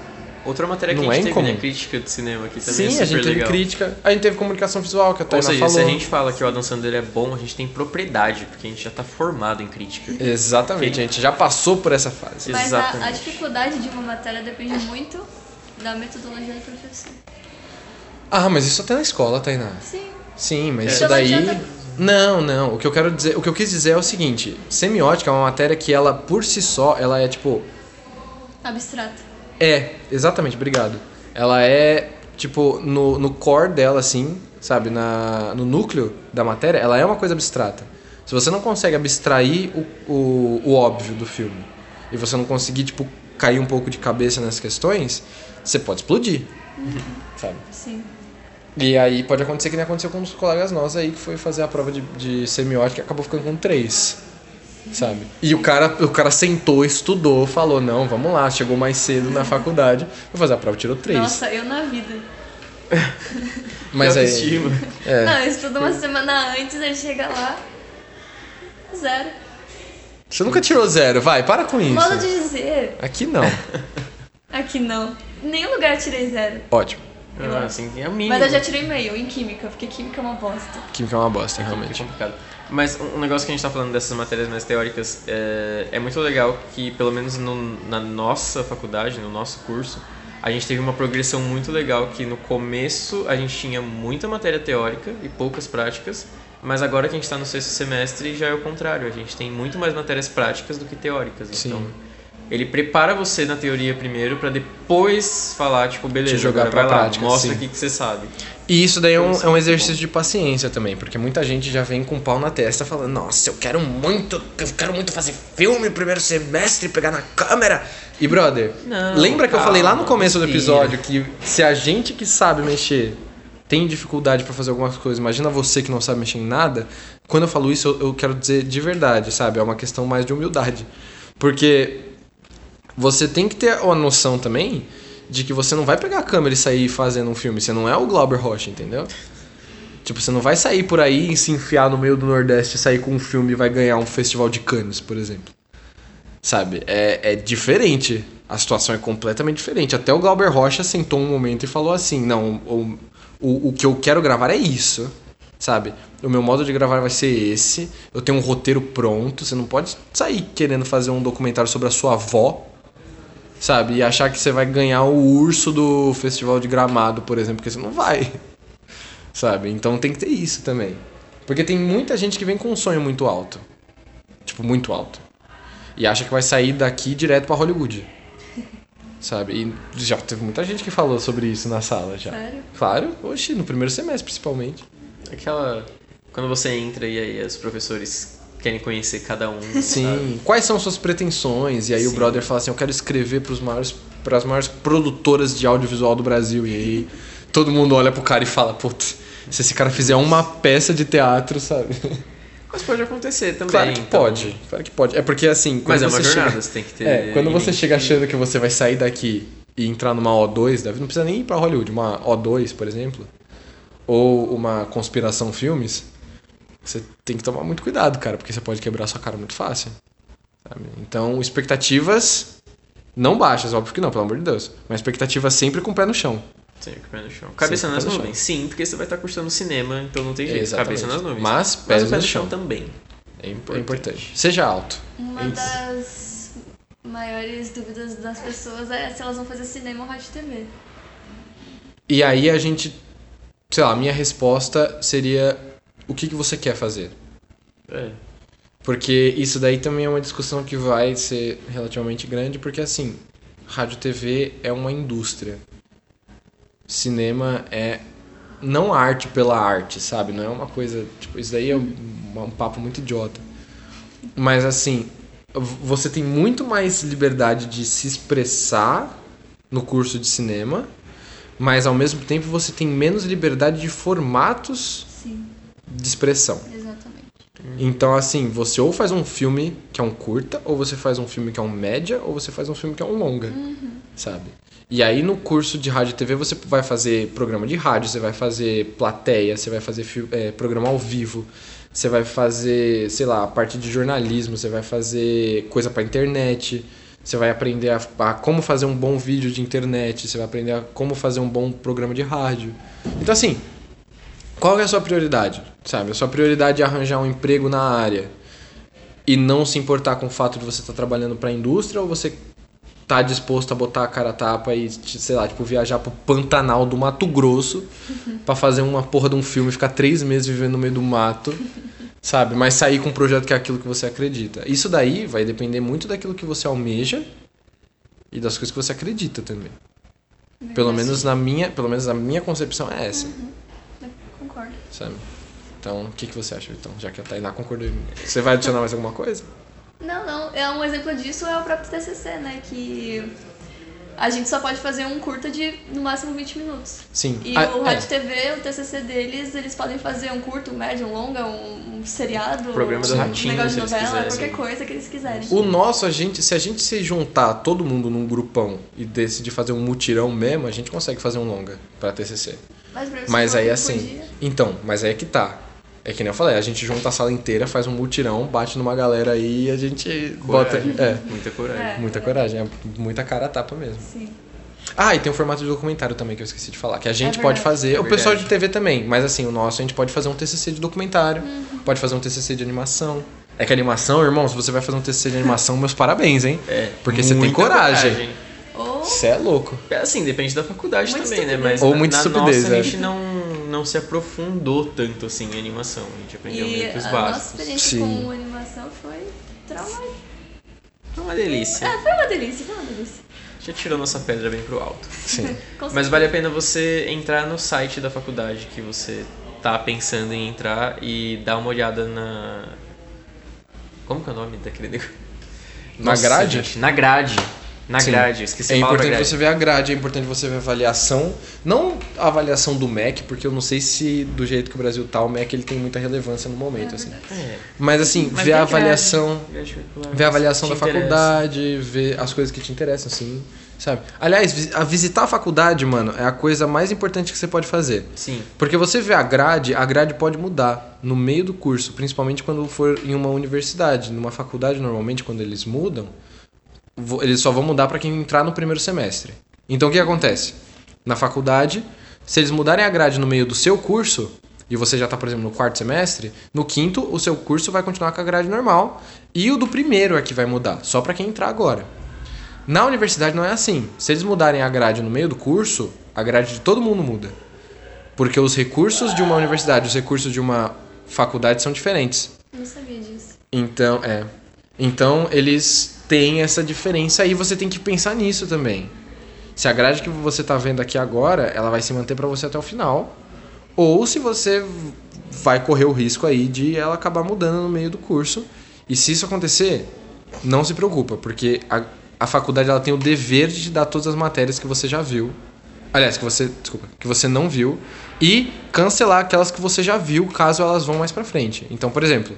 Outra matéria que
Não
a
é
gente teve,
incomum.
né? Crítica de cinema aqui também
Sim,
é
a gente teve
legal.
crítica. A gente teve comunicação visual, que a
Ou
Tainá
seja,
falou.
se a gente fala que o Adam Sandler é bom, a gente tem propriedade, porque a gente já tá formado em crítica.
Exatamente, a gente já passou por essa fase.
Mas a, a
Exatamente.
dificuldade de uma matéria depende muito da metodologia do professor.
Ah, mas isso até na escola, Tainá.
Sim.
Sim, mas
É.
isso
Então
daí.
adianta-
Não, não. O que eu quero dizer, o que eu quis dizer é o seguinte: semiótica é uma matéria que ela, por si só, ela é tipo.
Abstrato.
É, exatamente, obrigado. Ela é, tipo, no, no core dela, assim, sabe? Na, no núcleo da matéria, ela é uma coisa abstrata. Se você não consegue abstrair o, o, o óbvio do filme e você não conseguir, tipo, cair um pouco de cabeça nessas questões, você pode explodir. Sabe?
Sim.
E aí pode acontecer que nem aconteceu com uns colegas nossos aí que foi fazer a prova de, de semiótica e acabou ficando com três. Sabe? E o cara, o cara sentou, estudou, falou, não, vamos lá, chegou mais cedo na faculdade, foi fazer a prova, tirou três.
Nossa, eu na vida.
Mas aí. É.
Não, eu estudo uma semana antes, aí chega lá. Zero.
Você nunca tirou zero, vai, para com isso.
Modo de dizer.
Aqui não.
Aqui não. Em nenhum lugar eu tirei zero.
Ótimo.
Eu
Ah,
acho.
assim, é o mínimo.
Mas eu já tirei meio em química, porque química é uma bosta.
Química é uma bosta, realmente.
complicado. Mas um negócio que a gente tá falando dessas matérias mais teóricas é, é muito legal que, pelo menos no- na nossa faculdade, no nosso curso, a gente teve uma progressão muito legal que no começo a gente tinha muita matéria teórica e poucas práticas, mas agora que a gente está no sexto semestre já é o contrário, a gente tem muito mais matérias práticas do que teóricas.
Sim.
Então, ele prepara você na teoria primeiro para depois falar, tipo, beleza,
Te jogar
agora
pra
vai lá,
prática,
mostra
sim.
o que, você sabe.
E isso daí é um,
Isso
é um
muito
exercício
bom.
de paciência também, porque muita gente já vem com o pau na testa falando, nossa, eu quero muito, eu quero muito fazer filme no primeiro semestre, pegar na câmera. E brother,
Não,
lembra que eu falei lá no
calma,
começo do episódio que se a gente que sabe mexer tem dificuldade pra fazer algumas coisas, imagina você que não sabe mexer em nada. Quando eu falo isso, eu, eu quero dizer de verdade, sabe? É uma questão mais de humildade. Porque você tem que ter a noção também de que você não vai pegar a câmera e sair fazendo um filme. Você não é o Glauber Rocha, entendeu? Tipo, você não vai sair por aí e se enfiar no meio do Nordeste sair com um filme e vai ganhar um festival de Cannes, por exemplo. Sabe? É, é diferente. A situação é completamente diferente. Até o Glauber Rocha sentou um momento e falou assim: não, o, o, o que eu quero gravar é isso. Sabe? O meu modo de gravar vai ser esse. Eu tenho um roteiro pronto. Você não pode sair querendo fazer um documentário sobre a sua avó sabe? E achar que você vai ganhar o urso do festival de gramado, por exemplo, porque você não vai. Sabe? Então tem que ter isso também. Porque tem muita gente que vem com um sonho muito alto. Tipo, muito alto. E acha que vai sair daqui direto pra Hollywood. Sabe? E já teve muita gente que falou sobre isso na sala já.
Sério?
Claro, oxe, no primeiro semestre principalmente.
Aquela. Quando você entra e aí os professores querem conhecer cada um. sabe?
Sim. Quais são suas pretensões? E aí o
Sim.
brother fala assim: eu quero escrever pros maiores, pras maiores produtoras de audiovisual do Brasil. E aí todo mundo olha pro cara e fala: putz, se esse cara fizer uma peça de teatro, sabe?
Mas pode acontecer também.
claro que
então-
pode. Claro que pode. É porque assim.
Mas é uma jornada,
chega-
você tem que ter.
É, quando você chega achando que você vai sair daqui e entrar numa O2, da vida, não precisa nem ir pra Hollywood, uma O2, por exemplo, ou uma Conspiração Filmes, você tem que tomar muito cuidado, cara, porque você pode quebrar sua cara muito fácil. sabe? Então, expectativas não baixas, óbvio que não, pelo amor de Deus. Mas expectativas sempre com o pé no chão.
Sim, com o pé no chão. Cabeça
Sempre
nas nuvens. Sim, porque você vai estar cursando cinema, então não tem jeito.
Exatamente.
Cabeça nas nuvens.
Mas
Mas
pés
o pé
no
no chão
chão.
também.
É, im- é importante. Seja alto.
Uma
Isso.
das maiores dúvidas das pessoas é se elas vão fazer cinema ou rádio e TV.
E aí a gente, sei lá, a minha resposta seria o que, que você quer fazer?
É.
Porque isso daí também é uma discussão que vai ser relativamente grande, porque assim, rádio e TV é uma indústria. Cinema é não arte pela arte, sabe? Não é uma coisa, tipo, isso daí é um, um papo muito idiota. Mas assim, você tem muito mais liberdade de se expressar no curso de cinema, mas ao mesmo tempo você tem menos liberdade de formatos de expressão.
exatamente.
Então, assim, você ou faz um filme que é um curta, ou você faz um filme que é um média, ou você faz um filme que é um longa, sabe? E aí, no curso de rádio e TV, você vai fazer programa de rádio, você vai fazer plateia, você vai fazer é, programa ao vivo, você vai fazer, sei lá, a parte de jornalismo, você vai fazer coisa pra internet, você vai aprender a, a como fazer um bom vídeo de internet, você vai aprender a como fazer um bom programa de rádio. Então, assim, qual é a sua prioridade? Sabe? A sua prioridade é arranjar um emprego na área e não se importar com o fato de você estar trabalhando para a indústria ou você tá disposto a botar a cara a tapa e, sei lá, tipo, viajar pro Pantanal do Mato Grosso pra fazer uma porra de um filme e ficar três meses vivendo no meio do mato, sabe? Mas sair com um projeto que é aquilo que você acredita. Isso daí vai depender muito daquilo que você almeja e das coisas que você acredita também. Pelo menos na minha, pelo menos a minha concepção é essa
Concordo.
Sabe? Então, o que, que você acha, Vitão? Já que a Tainá concordou. Você vai adicionar mais alguma coisa?
Não, não. É um exemplo disso é o próprio TCC, né? Que a gente só pode fazer um curta de no máximo 20 minutos.
Sim.
E
Ah,
o
é.
Rádio TV, o TCC deles, eles podem fazer um curto, um médio, um longa, um, um seriado,
Programa do
um
Ratinho,
negócio de novela, qualquer coisa que eles quiserem.
O nosso, a gente, se a gente se juntar todo mundo num grupão e decidir fazer um mutirão mesmo, a gente consegue fazer um longa pra TCC.
Mas, pra você
Mas aí assim,
podia-
então, mas aí é que tá. É que nem eu falei, a gente junta a sala inteira, faz um mutirão, bate numa galera aí e a gente bota.
Coragem.
É,
Muita coragem.
É.
muita coragem, é muita cara a tapa mesmo.
Sim.
Ah, e tem o formato de documentário também que eu esqueci de falar, que a gente
É
pode fazer.
É
o pessoal de TV também, mas assim, o nosso a gente pode fazer um TCC de documentário,
Uhum.
pode fazer um TCC de animação. É que animação, irmão, se você vai fazer um TCC de animação, meus parabéns, hein?
É,
Porque você tem coragem.
Ou
Você é louco.
É assim, depende da faculdade
Muita
também, né? Mas
Ou
na,
muita
na
estupidez,
nossa
é.
a gente não, não se aprofundou tanto assim em animação. A gente aprendeu
e
meio que os
a nossa
básicos.
experiência
Sim.
com animação foi traumática.
É uma delícia.
É, foi uma delícia, foi uma delícia.
Já tirou nossa pedra bem pro alto.
Sim.
Mas vale a pena você entrar no site da faculdade que você tá pensando em entrar e dar uma olhada na. Como que é o nome daquele negócio?
Na grade?
gente, na grade. Na
Sim.
grade, esqueci
É importante
grade.
você ver a grade, é importante você ver a avaliação. Não a avaliação do MEC, porque eu não sei se do jeito que o Brasil tá, o MEC ele tem muita relevância no momento, assim.
É.
Mas assim,
Mas
ver a avaliação.
Grade
Ver a avaliação da
interessa.
faculdade, ver as coisas que te interessam, assim, sabe? Aliás, a visitar a faculdade, mano, é a coisa mais importante que você pode fazer.
Sim.
Porque você vê a grade, a grade pode mudar no meio do curso, principalmente quando for em uma universidade. Numa faculdade, normalmente, quando eles mudam, eles só vão mudar para quem entrar no primeiro semestre. Então o que acontece? Na faculdade, se eles mudarem a grade no meio do seu curso, e você já tá, por exemplo, no quarto semestre, no quinto o seu curso vai continuar com a grade normal, e o do primeiro é que vai mudar, só para quem entrar agora. Na universidade não é assim. Se eles mudarem a grade no meio do curso, a grade de todo mundo muda. Porque os recursos de uma universidade, os recursos de uma faculdade são diferentes.
Não sabia disso.
Então, é. Então, eles têm essa diferença aí, você tem que pensar nisso também. Se a grade que você tá vendo aqui agora, ela vai se manter para você até o final, ou se você vai correr o risco aí de ela acabar mudando no meio do curso. E se isso acontecer, não se preocupa, porque a, a faculdade ela tem o dever de te dar todas as matérias que você já viu. Aliás, que você, desculpa, que você não viu e cancelar aquelas que você já viu, caso elas vão mais pra frente. Então, por exemplo,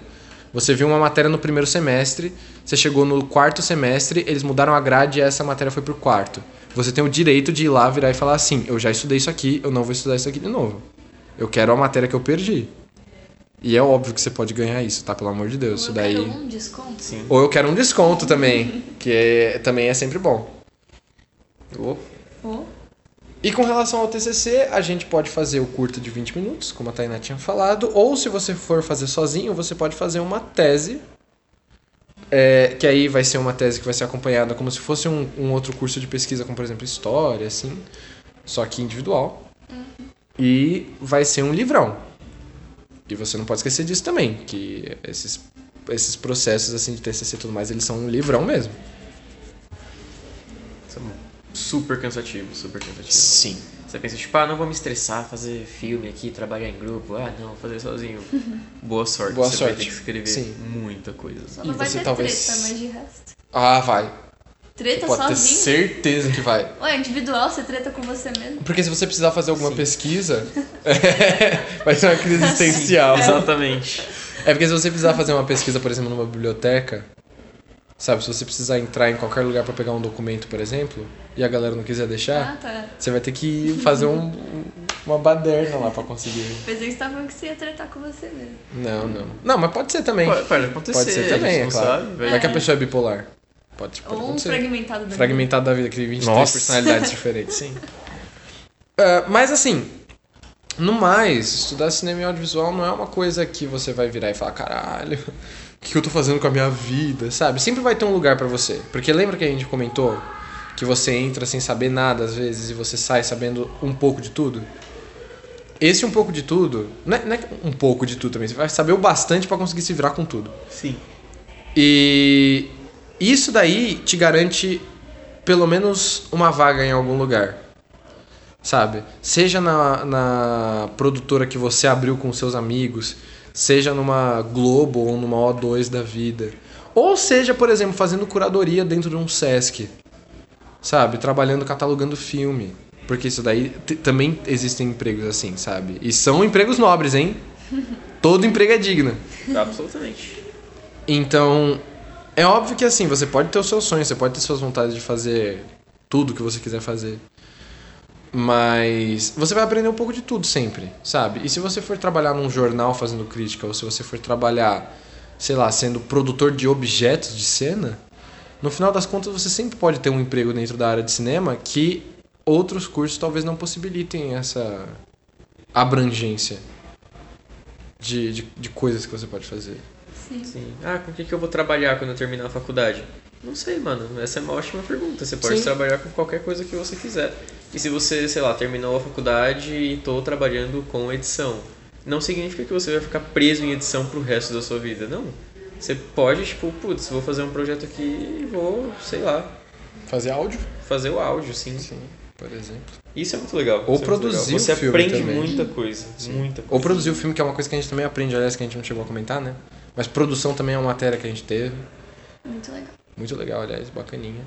você viu uma matéria no primeiro semestre, você chegou no quarto semestre, eles mudaram a grade e essa matéria foi pro quarto. Você tem o direito de ir lá virar e falar assim: "Eu já estudei isso aqui, eu não vou estudar isso aqui de novo. Eu quero a matéria que eu perdi". E é óbvio que você pode ganhar isso, tá? Pelo amor de Deus. Isso
eu
daí
quero um desconto.
Sim.
ou eu quero um desconto também, que é- também é sempre bom.
Oh,
Ou
E com relação ao TCC, a gente pode fazer o curto de 20 minutos, como a Tainá tinha falado, ou se você for fazer sozinho, você pode fazer uma tese, é, que aí vai ser uma tese que vai ser acompanhada como se fosse um, um outro curso de pesquisa, como por exemplo história, assim, só que individual. E vai ser um livrão. E você não pode esquecer disso também, que esses, esses processos assim de TCC e tudo mais, eles são um livrão mesmo.
Isso é super cansativo, super cansativo.
Sim.
Você pensa, tipo, ah, não vou me estressar, fazer filme aqui, trabalhar em grupo. Ah, não, vou fazer sozinho. Boa sorte.
Boa
você
sorte.
vai ter que escrever
Sim.
muita coisa.
Só
E
não vai
você
ter
talvez-
treta, mas de resto.
Ah, vai.
Treta
Pode ter
sozinho?
certeza que vai.
Ué, individual, você treta com você mesmo?
Porque se você precisar fazer alguma
Sim.
pesquisa, vai ser uma crise existencial.
Exatamente.
É porque se você precisar fazer uma pesquisa, por exemplo, numa biblioteca, sabe, se você precisar entrar em qualquer lugar pra pegar um documento, por exemplo, e a galera não quiser deixar,
Ah, tá.
você vai ter que fazer um- uma baderna lá pra conseguir.
Pensei que você tava falando que você ia tretar com você mesmo.
Não, não. Não, mas pode ser também.
Pode, pode acontecer.
Pode ser também, é claro.
sabe, vai-
Vai que a pessoa é bipolar. Pode, pode
Ou um
acontecer.
fragmentado da
Fragmentado da vida, que tem 23
Nossa.
personalidades diferentes, sim. Ah, mas assim, no mais, estudar cinema e audiovisual não é uma coisa que você vai virar e falar, caralho, que que eu tô fazendo com a minha vida, sabe? Sempre vai ter um lugar pra você. Porque lembra que a gente comentou que você entra sem saber nada às vezes e você sai sabendo um pouco de tudo? Esse um pouco de tudo, não é, não é um pouco de tudo também, você vai saber o bastante pra conseguir se virar com tudo.
Sim.
E isso daí te garante pelo menos uma vaga em algum lugar. Sabe? Seja na, na produtora que você abriu com seus amigos, seja numa Globo ou numa O2 da vida. Ou seja, por exemplo, fazendo curadoria dentro de um Sesc. Sabe? Trabalhando, catalogando filme. Porque isso daí também existem empregos assim, sabe? E são empregos nobres, hein? Todo emprego é digno.
Absolutamente.
Então, é óbvio que assim, você pode ter os seus sonhos, você pode ter suas vontades de fazer tudo que você quiser fazer. Mas você vai aprender um pouco de tudo sempre, sabe? E se você for trabalhar num jornal fazendo crítica, ou se você for trabalhar, sei lá, sendo produtor de objetos de cena, no final das contas você sempre pode ter um emprego dentro da área de cinema que outros cursos talvez não possibilitem essa abrangência de, de, de coisas que você pode fazer.
Sim.
Sim. Ah, com o que, que eu vou trabalhar quando eu terminar a faculdade? Não sei, mano. Essa é uma ótima pergunta. Você pode
Sim.
trabalhar com qualquer coisa que você quiser. E se você, sei lá, terminou a faculdade e tô trabalhando com edição, não significa que você vai ficar preso em edição pro resto da sua vida. Não. Você pode, tipo, putz, vou fazer um projeto aqui e vou, sei lá,
Fazer áudio?
fazer o áudio, sim.
Sim, por exemplo.
Isso é muito legal.
Ou
é
produzir
legal. Você
o filme
aprende
também.
muita coisa. Muita coisa.
Ou produzir o filme, que é uma coisa que a gente também aprende, aliás, que a gente não chegou a comentar, né? Mas produção também é uma matéria que a gente teve.
Muito legal.
Muito legal, aliás, bacaninha.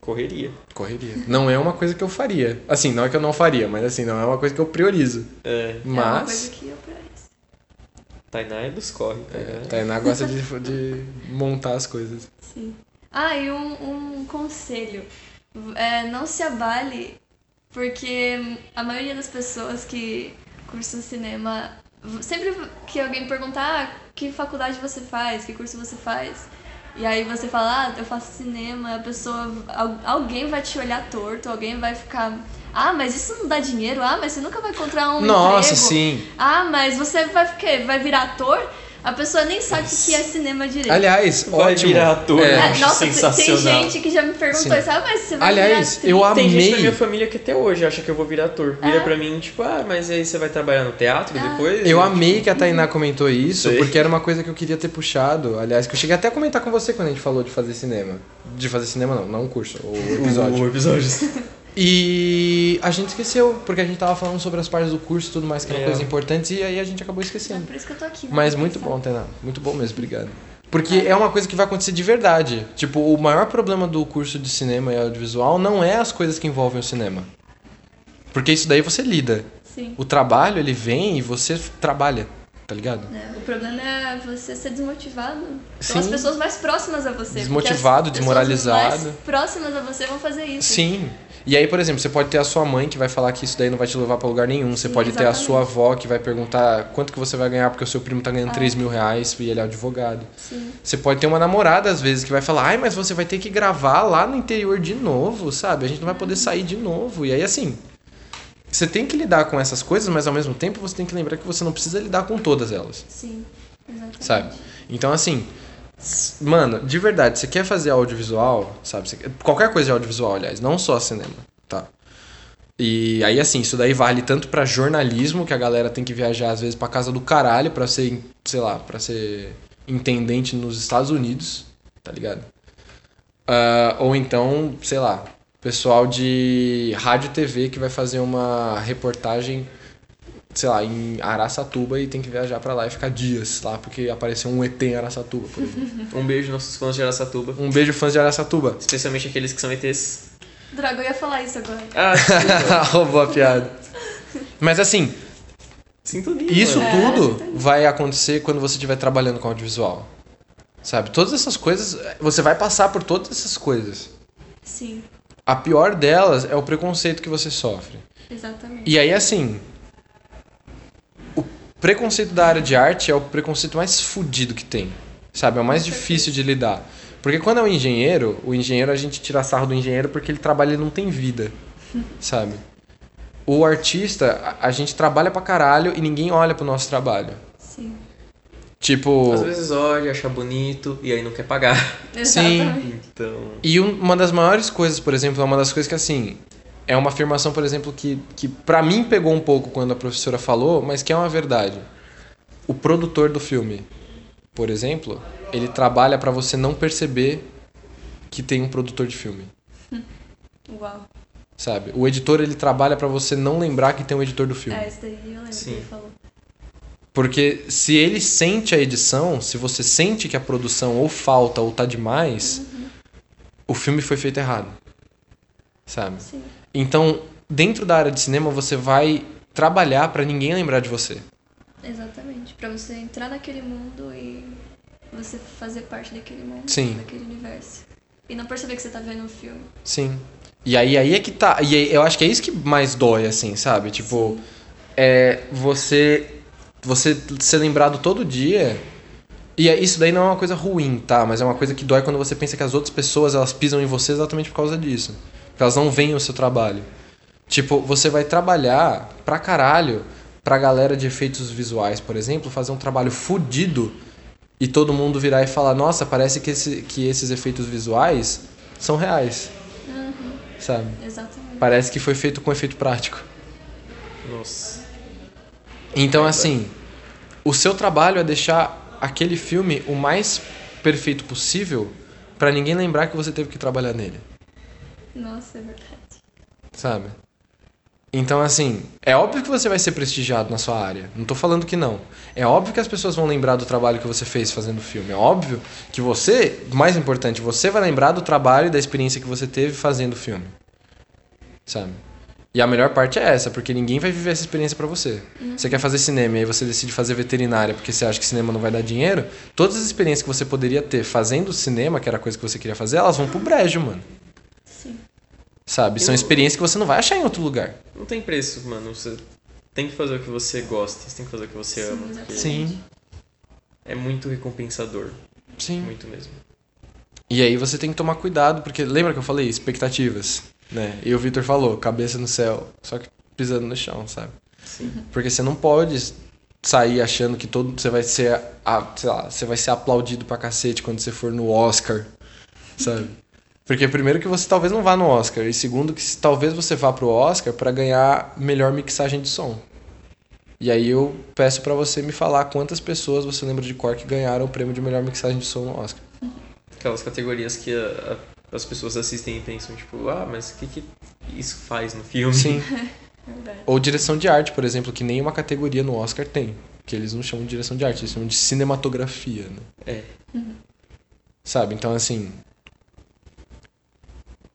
Correria.
Correria. Não é uma coisa que eu faria. Assim, não é que eu não faria, mas assim, não é uma coisa que eu priorizo.
É,
É uma
Mas.
coisa que eu priorizo.
Tainá é dos corre.
É,
Tainá.
Tainá gosta de, de montar as coisas.
Sim. Ah, e um, um conselho. É, não se abale, porque a maioria das pessoas que cursam cinema. Sempre que alguém perguntar ah, que faculdade você faz, que curso você faz, e aí você fala, ah, eu faço cinema, a pessoa. al- Alguém vai te olhar torto, alguém vai ficar. Ah, mas isso não dá dinheiro? Ah, mas você nunca vai encontrar um
Nossa,
emprego?
sim.
Ah, mas você vai ficar, vai virar ator? A pessoa nem sabe o que é cinema direito.
Aliás,
Vai
ótimo.
virar ator,
É,
né? Acho
Nossa, tem- tem
sensacional.
gente que já me perguntou
Sim.
isso, ah, mas você vai
Aliás,
virar
eu
atriz?
Tem gente da
amei.
minha família que até hoje acha que eu vou virar ator. Vira
É?
pra mim, tipo, ah, mas aí você vai trabalhar no teatro
Ah.
depois?
Eu amei que a Tainá comentou isso,
Sei.
porque era uma coisa que eu queria ter puxado. Aliás, que eu cheguei até a comentar com você quando a gente falou de fazer cinema. De fazer cinema não, não um curso, o episódio.
O episódio.
E a gente esqueceu, porque a gente tava falando sobre as partes do curso e tudo mais, que eram
É.
coisas importantes, e aí a gente acabou
É
esquecendo.
por isso que eu tô aqui. né,
Mas muito bom, Tainá. Muito bom mesmo, obrigado. Porque é uma coisa que vai acontecer de verdade. Tipo, o maior problema do curso de cinema e audiovisual não é as coisas que envolvem o cinema. Porque isso daí você lida.
Sim.
O trabalho, ele vem e você trabalha, tá ligado?
É, o problema é você ser desmotivado. São
Sim.
as pessoas mais próximas a você.
Desmotivado,
as pessoas
desmoralizado.
mais próximas a você vão fazer isso.
Sim. E aí, por exemplo, você pode ter a sua mãe que vai falar que isso daí não vai te levar pra lugar nenhum. Você
Sim,
pode ter a
exatamente.
sua avó que vai perguntar quanto que você vai ganhar porque o seu primo tá ganhando
Ah.
3 mil reais e ele é advogado.
Sim.
Você pode ter uma namorada, às vezes, que vai falar, ai, mas você vai ter que gravar lá no interior de novo, sabe? A gente não vai poder sair de novo. E aí, assim, você tem que lidar com essas coisas, mas ao mesmo tempo você tem que lembrar que você não precisa lidar com todas elas,
Sim. Exatamente.
sabe? Então, assim, mano, de verdade, você quer fazer audiovisual, sabe? Quer- Qualquer coisa de audiovisual, aliás, não só cinema, tá? E aí, assim, isso daí vale tanto pra jornalismo, que a galera tem que viajar às vezes pra casa do caralho pra ser, sei lá, pra ser intendente nos Estados Unidos, tá ligado? Ah, ou então, sei lá, pessoal de rádio e TV que vai fazer uma reportagem, sei lá, em Araçatuba e tem que viajar pra lá e ficar dias lá, porque apareceu um ET em Araçatuba, por exemplo.
Um beijo nossos fãs de Araçatuba.
um beijo, fãs de Araçatuba.
Especialmente aqueles que são ETs.
Droga, eu ia falar isso agora.
Ah.
Roubou a piada. Mas assim,
Sintonia.
Isso
mano.
tudo vai acontecer quando você estiver trabalhando com audiovisual. Sabe? Todas essas coisas, você vai passar por todas essas coisas.
Sim,
A pior delas é o preconceito que você sofre.
exatamente.
E aí, assim. Preconceito da área de arte é o preconceito mais fudido que tem. Sabe? É o mais difícil de lidar. Porque quando é um engenheiro, o engenheiro a gente tira sarro do engenheiro porque ele trabalha e não tem vida. Sabe? O artista, a a gente trabalha pra caralho e ninguém olha pro nosso trabalho.
Sim,
Tipo.
Às vezes olha, acha bonito e aí não quer pagar.
exatamente.
Então.
E um- uma das maiores coisas, por exemplo, é uma das coisas que assim. É uma afirmação, por exemplo, que, que para mim pegou um pouco quando a professora falou, mas que é uma verdade. O produtor do filme, por exemplo, ele trabalha pra você não perceber que tem um produtor de filme,
Uau.
sabe? O editor ele trabalha pra você não lembrar que tem um editor do filme.
É, isso daí eu lembro
Sim.
que ele falou.
Porque se ele sente a edição, se você sente que a produção ou falta ou tá demais, o filme foi feito errado. Sabe?
Sim,
Então, dentro da área de cinema, você vai trabalhar pra ninguém lembrar de você.
exatamente. Pra você entrar naquele mundo e você fazer parte daquele mundo,
Sim.
daquele universo. E não perceber que você tá vendo um filme.
Sim. E aí, aí é que tá. E aí, eu acho que é isso que mais dói, assim, sabe? Tipo, é você. Você ser lembrado todo dia. E é- isso daí não é uma coisa ruim, tá? Mas é uma coisa que dói quando você pensa que as outras pessoas elas pisam em você exatamente por causa disso. Elas não veem o seu trabalho. Tipo, você vai trabalhar pra caralho pra galera de efeitos visuais, por exemplo, fazer um trabalho fudido e todo mundo virar e falar: Nossa, parece que, esse, que esses efeitos visuais são reais. Sabe?
Exatamente.
Parece que foi feito com efeito prático.
Nossa.
Então, assim, o seu trabalho é deixar aquele filme o mais perfeito possível pra ninguém lembrar que você teve que trabalhar nele,
Nossa, é verdade.
sabe? Então, assim, é óbvio que você vai ser prestigiado na sua área. Não tô falando que não. É óbvio que as pessoas vão lembrar do trabalho que você fez fazendo o filme. É óbvio que você, mais importante, você vai lembrar do trabalho e da experiência que você teve fazendo o filme. Sabe? E a melhor parte é essa, porque ninguém vai viver essa experiência pra você. Você quer fazer cinema e aí você decide fazer veterinária porque você acha que cinema não vai dar dinheiro. Todas as experiências que você poderia ter fazendo cinema, que era a coisa que você queria fazer, elas vão pro brejo, mano. Sabe? São
Eu-
experiências que você não vai achar em outro lugar.
Não tem preço, mano. Você tem que fazer o que você gosta, você tem que fazer o que você
Sim,
ama.
Sim.
É muito recompensador.
Sim.
Muito mesmo.
E aí você tem que tomar cuidado, porque lembra que eu falei? Expectativas, né? E o Victor falou, cabeça no céu, só que pisando no chão, sabe?
Sim.
Porque você não pode sair achando que todo você vai ser, a, sei lá, você vai ser aplaudido pra cacete quando você for no Oscar, sabe? Porque primeiro que você talvez não vá no Oscar e segundo que talvez você vá pro Oscar pra ganhar melhor mixagem de som. E aí eu peço pra você me falar quantas pessoas você lembra de cor que ganharam o prêmio de melhor mixagem de som no Oscar.
Aquelas categorias que a- a- as pessoas assistem e pensam, tipo, ah, mas o que, que isso faz no filme?
Sim. Ou direção de arte, por exemplo, que nenhuma categoria no Oscar tem. Que eles não chamam de direção de arte, eles chamam de cinematografia, né?
É.
Sabe? Então, assim.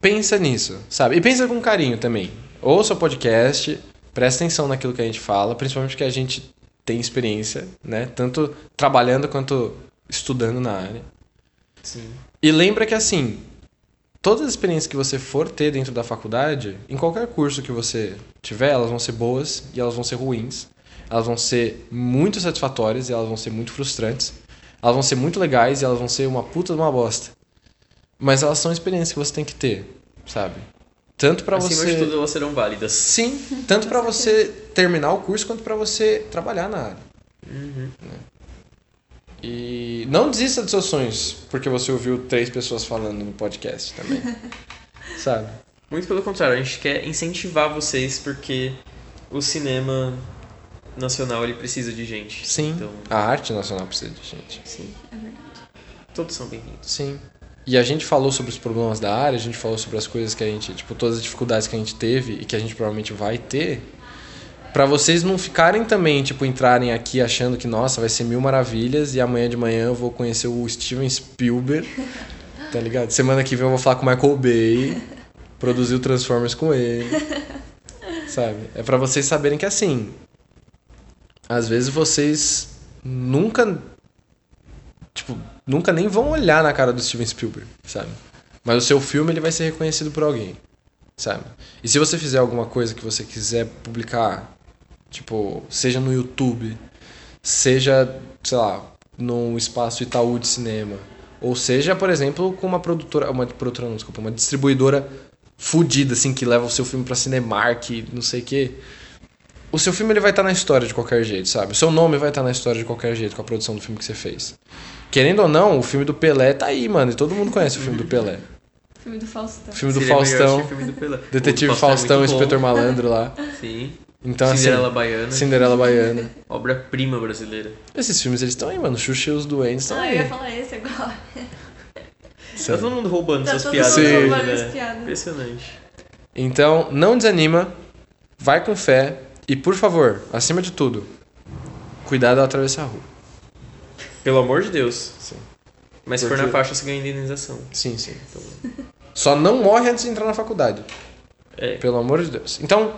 Pensa nisso, sabe? E pensa com carinho também. Ouça o podcast, presta atenção naquilo que a gente fala, principalmente porque a gente tem experiência, né? Tanto trabalhando quanto estudando na área.
Sim.
E lembra que assim, todas as experiências que você for ter dentro da faculdade, em qualquer curso que você tiver, elas vão ser boas e elas vão ser ruins. Elas vão ser muito satisfatórias e elas vão ser muito frustrantes. Elas vão ser muito legais e elas vão ser uma puta de uma bosta. Mas elas são experiências que você tem que ter, sabe? Tanto pra
Acima
você
de tudo, elas serão válidas.
Sim, tanto pra você terminar o curso quanto pra você trabalhar na área.
Uhum.
E não desista dos seus sonhos porque você ouviu três pessoas falando no podcast também. Sabe?
Muito pelo contrário, a gente quer incentivar vocês porque o cinema nacional ele precisa de gente.
Sim.
Então,
A arte nacional precisa de gente.
sim,
É verdade.
todos são bem-vindos.
Sim. E a gente falou sobre os problemas da área, a gente falou sobre as coisas que a gente, tipo, todas as dificuldades que a gente teve e que a gente provavelmente vai ter. Pra vocês não ficarem também, tipo, entrarem aqui achando que, nossa, vai ser mil maravilhas e amanhã de manhã eu vou conhecer o Steven Spielberg, tá ligado? Semana que vem eu vou falar com o Michael Bay, produzir o Transformers com ele, sabe? É pra vocês saberem que, assim, às vezes vocês nunca tipo, nunca nem vão olhar na cara do Steven Spielberg, sabe? Mas o seu filme ele vai ser reconhecido por alguém, sabe? E se você fizer alguma coisa que você quiser publicar, tipo, seja no YouTube, seja, sei lá, num espaço Itaú de cinema, ou seja, por exemplo, com uma produtora, uma produtora não, desculpa, uma distribuidora fudida assim que leva o seu filme pra Cinemark, não sei o quê. O seu filme ele vai estar na história de qualquer jeito, sabe? O seu nome vai estar na história de qualquer jeito com a produção do filme que você fez. Querendo ou não, o filme do Pelé tá aí, mano. E todo mundo conhece o filme do Pelé.
Filme do Faustão.
O filme do
Seria melhor
Faustão,
filme do Pelé.
Detetive
Faustão
Faustão,
é.
Inspetor Malandro lá.
Sim.
Então,
Cinderela
assim,
Baiana.
Cinderela Baiana.
Obra-prima brasileira.
Esses filmes, eles estão aí, mano. Xuxa e os Doentes estão
Ah, eu ia
aí.
falar esse agora.
Tá todo mundo roubando
Tá
essas
todo
piadas.
mundo
roubando
né?
piadas.
Impressionante.
Então, não desanima. Vai com fé. E, por favor, acima de tudo, cuidado ao atravessar a rua.
Pelo amor de Deus.
Sim.
Mas se
Porque-
for na faixa, você ganha indenização.
Sim, sim.
Então,
Só não morre antes de entrar na faculdade.
é.
Pelo amor de Deus. Então,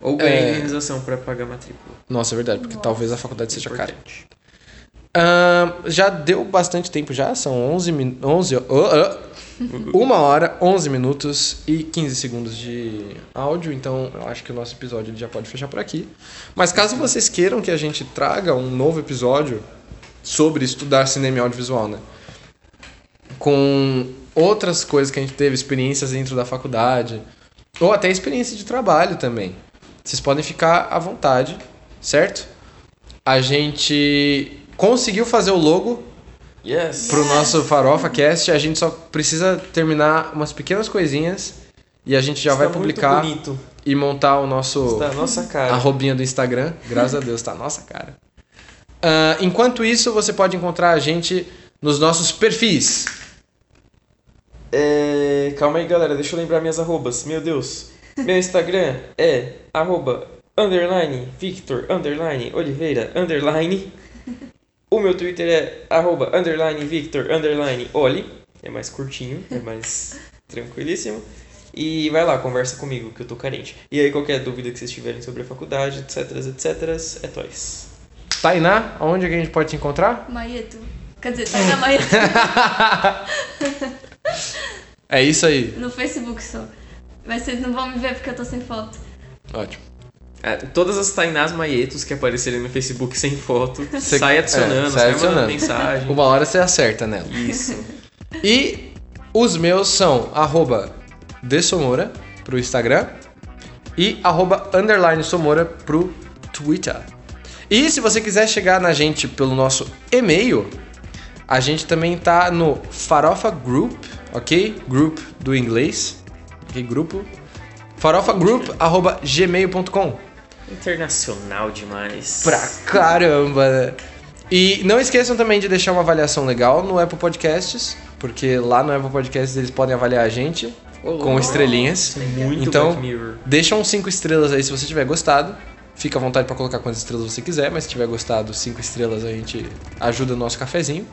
Ou ganha
É.
indenização pra pagar a matrícula.
nossa, é verdade, porque talvez a faculdade seja cara.
Importante.
Ahn, já deu bastante tempo já, são 11 min 11 oh, oh, uma hora, 11 minutos e 15 segundos de áudio, então eu acho que o nosso episódio já pode fechar por aqui. Mas caso vocês queiram que a gente traga um novo episódio sobre estudar cinema e audiovisual, né? Com outras coisas que a gente teve, experiências dentro da faculdade, ou até experiência de trabalho também. Vocês podem ficar à vontade, certo? A gente conseguiu fazer o logo
Yes.
pro nosso Farofa Cast, a gente só precisa terminar umas pequenas coisinhas e a gente já
Está
vai publicar e montar o nosso
Está nossa cara.
arrobinha do Instagram. Graças a Deus, tá na nossa cara. Ah, enquanto isso, você pode encontrar a gente nos nossos perfis.
É, calma aí, galera. Deixa eu lembrar minhas arrobas. Meu Deus. Meu Instagram é arroba underline Victor underline Oliveira underline. O meu Twitter é arroba underline Victor underline Oli. É mais curtinho, é mais tranquilíssimo. E vai lá, conversa comigo, que eu tô carente. E aí, qualquer dúvida que vocês tiverem sobre a faculdade, etc, etc, é toys.
Tainá, onde é que a gente pode te encontrar?
Maeto. Quer dizer, na Maeto.
É isso aí.
no Facebook só. Mas vocês não vão me ver porque eu tô sem foto.
Ótimo.
É, todas as Tainás Maietos que aparecerem no Facebook sem foto,
Cê-
sai adicionando,
é, sai adicionando.
mandando mensagem.
Uma hora você acerta nela.
Isso.
E os meus são arroba desomora pro Instagram e arroba underline somora pro Twitter. E se você quiser chegar na gente pelo nosso e-mail, a gente também tá no Farofa Group, ok? Group do inglês, ok? Grupo. farofagroup arroba gmail.com
Internacional demais.
Pra caramba, né? E não esqueçam também de deixar uma avaliação legal no Apple Podcasts, porque lá no Apple Podcasts eles podem avaliar a gente
Ô,
com estrelinhas.
Muito
Então-
Black Mirror.
Deixa uns 5 estrelas aí se você tiver gostado. Fica à vontade pra colocar quantas estrelas você quiser, mas se tiver gostado, 5 estrelas a gente ajuda no nosso cafezinho.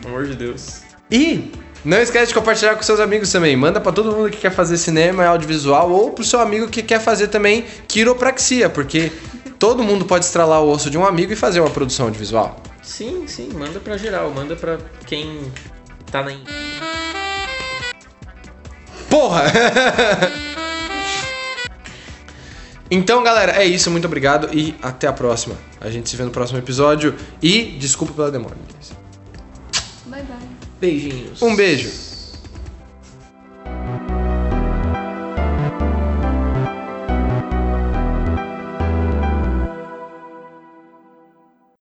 Pelo amor de Deus.
E não esquece de compartilhar com seus amigos também. Manda pra todo mundo que quer fazer cinema e audiovisual ou pro seu amigo que quer fazer também quiropraxia, porque todo mundo pode estralar o osso de um amigo e fazer uma produção audiovisual.
Sim, sim, manda pra geral, manda pra quem tá na.
Porra! então, galera, é isso. Muito obrigado e até a próxima. A gente se vê no próximo episódio. E desculpa pela demora.
Beijinhos.
Um beijo.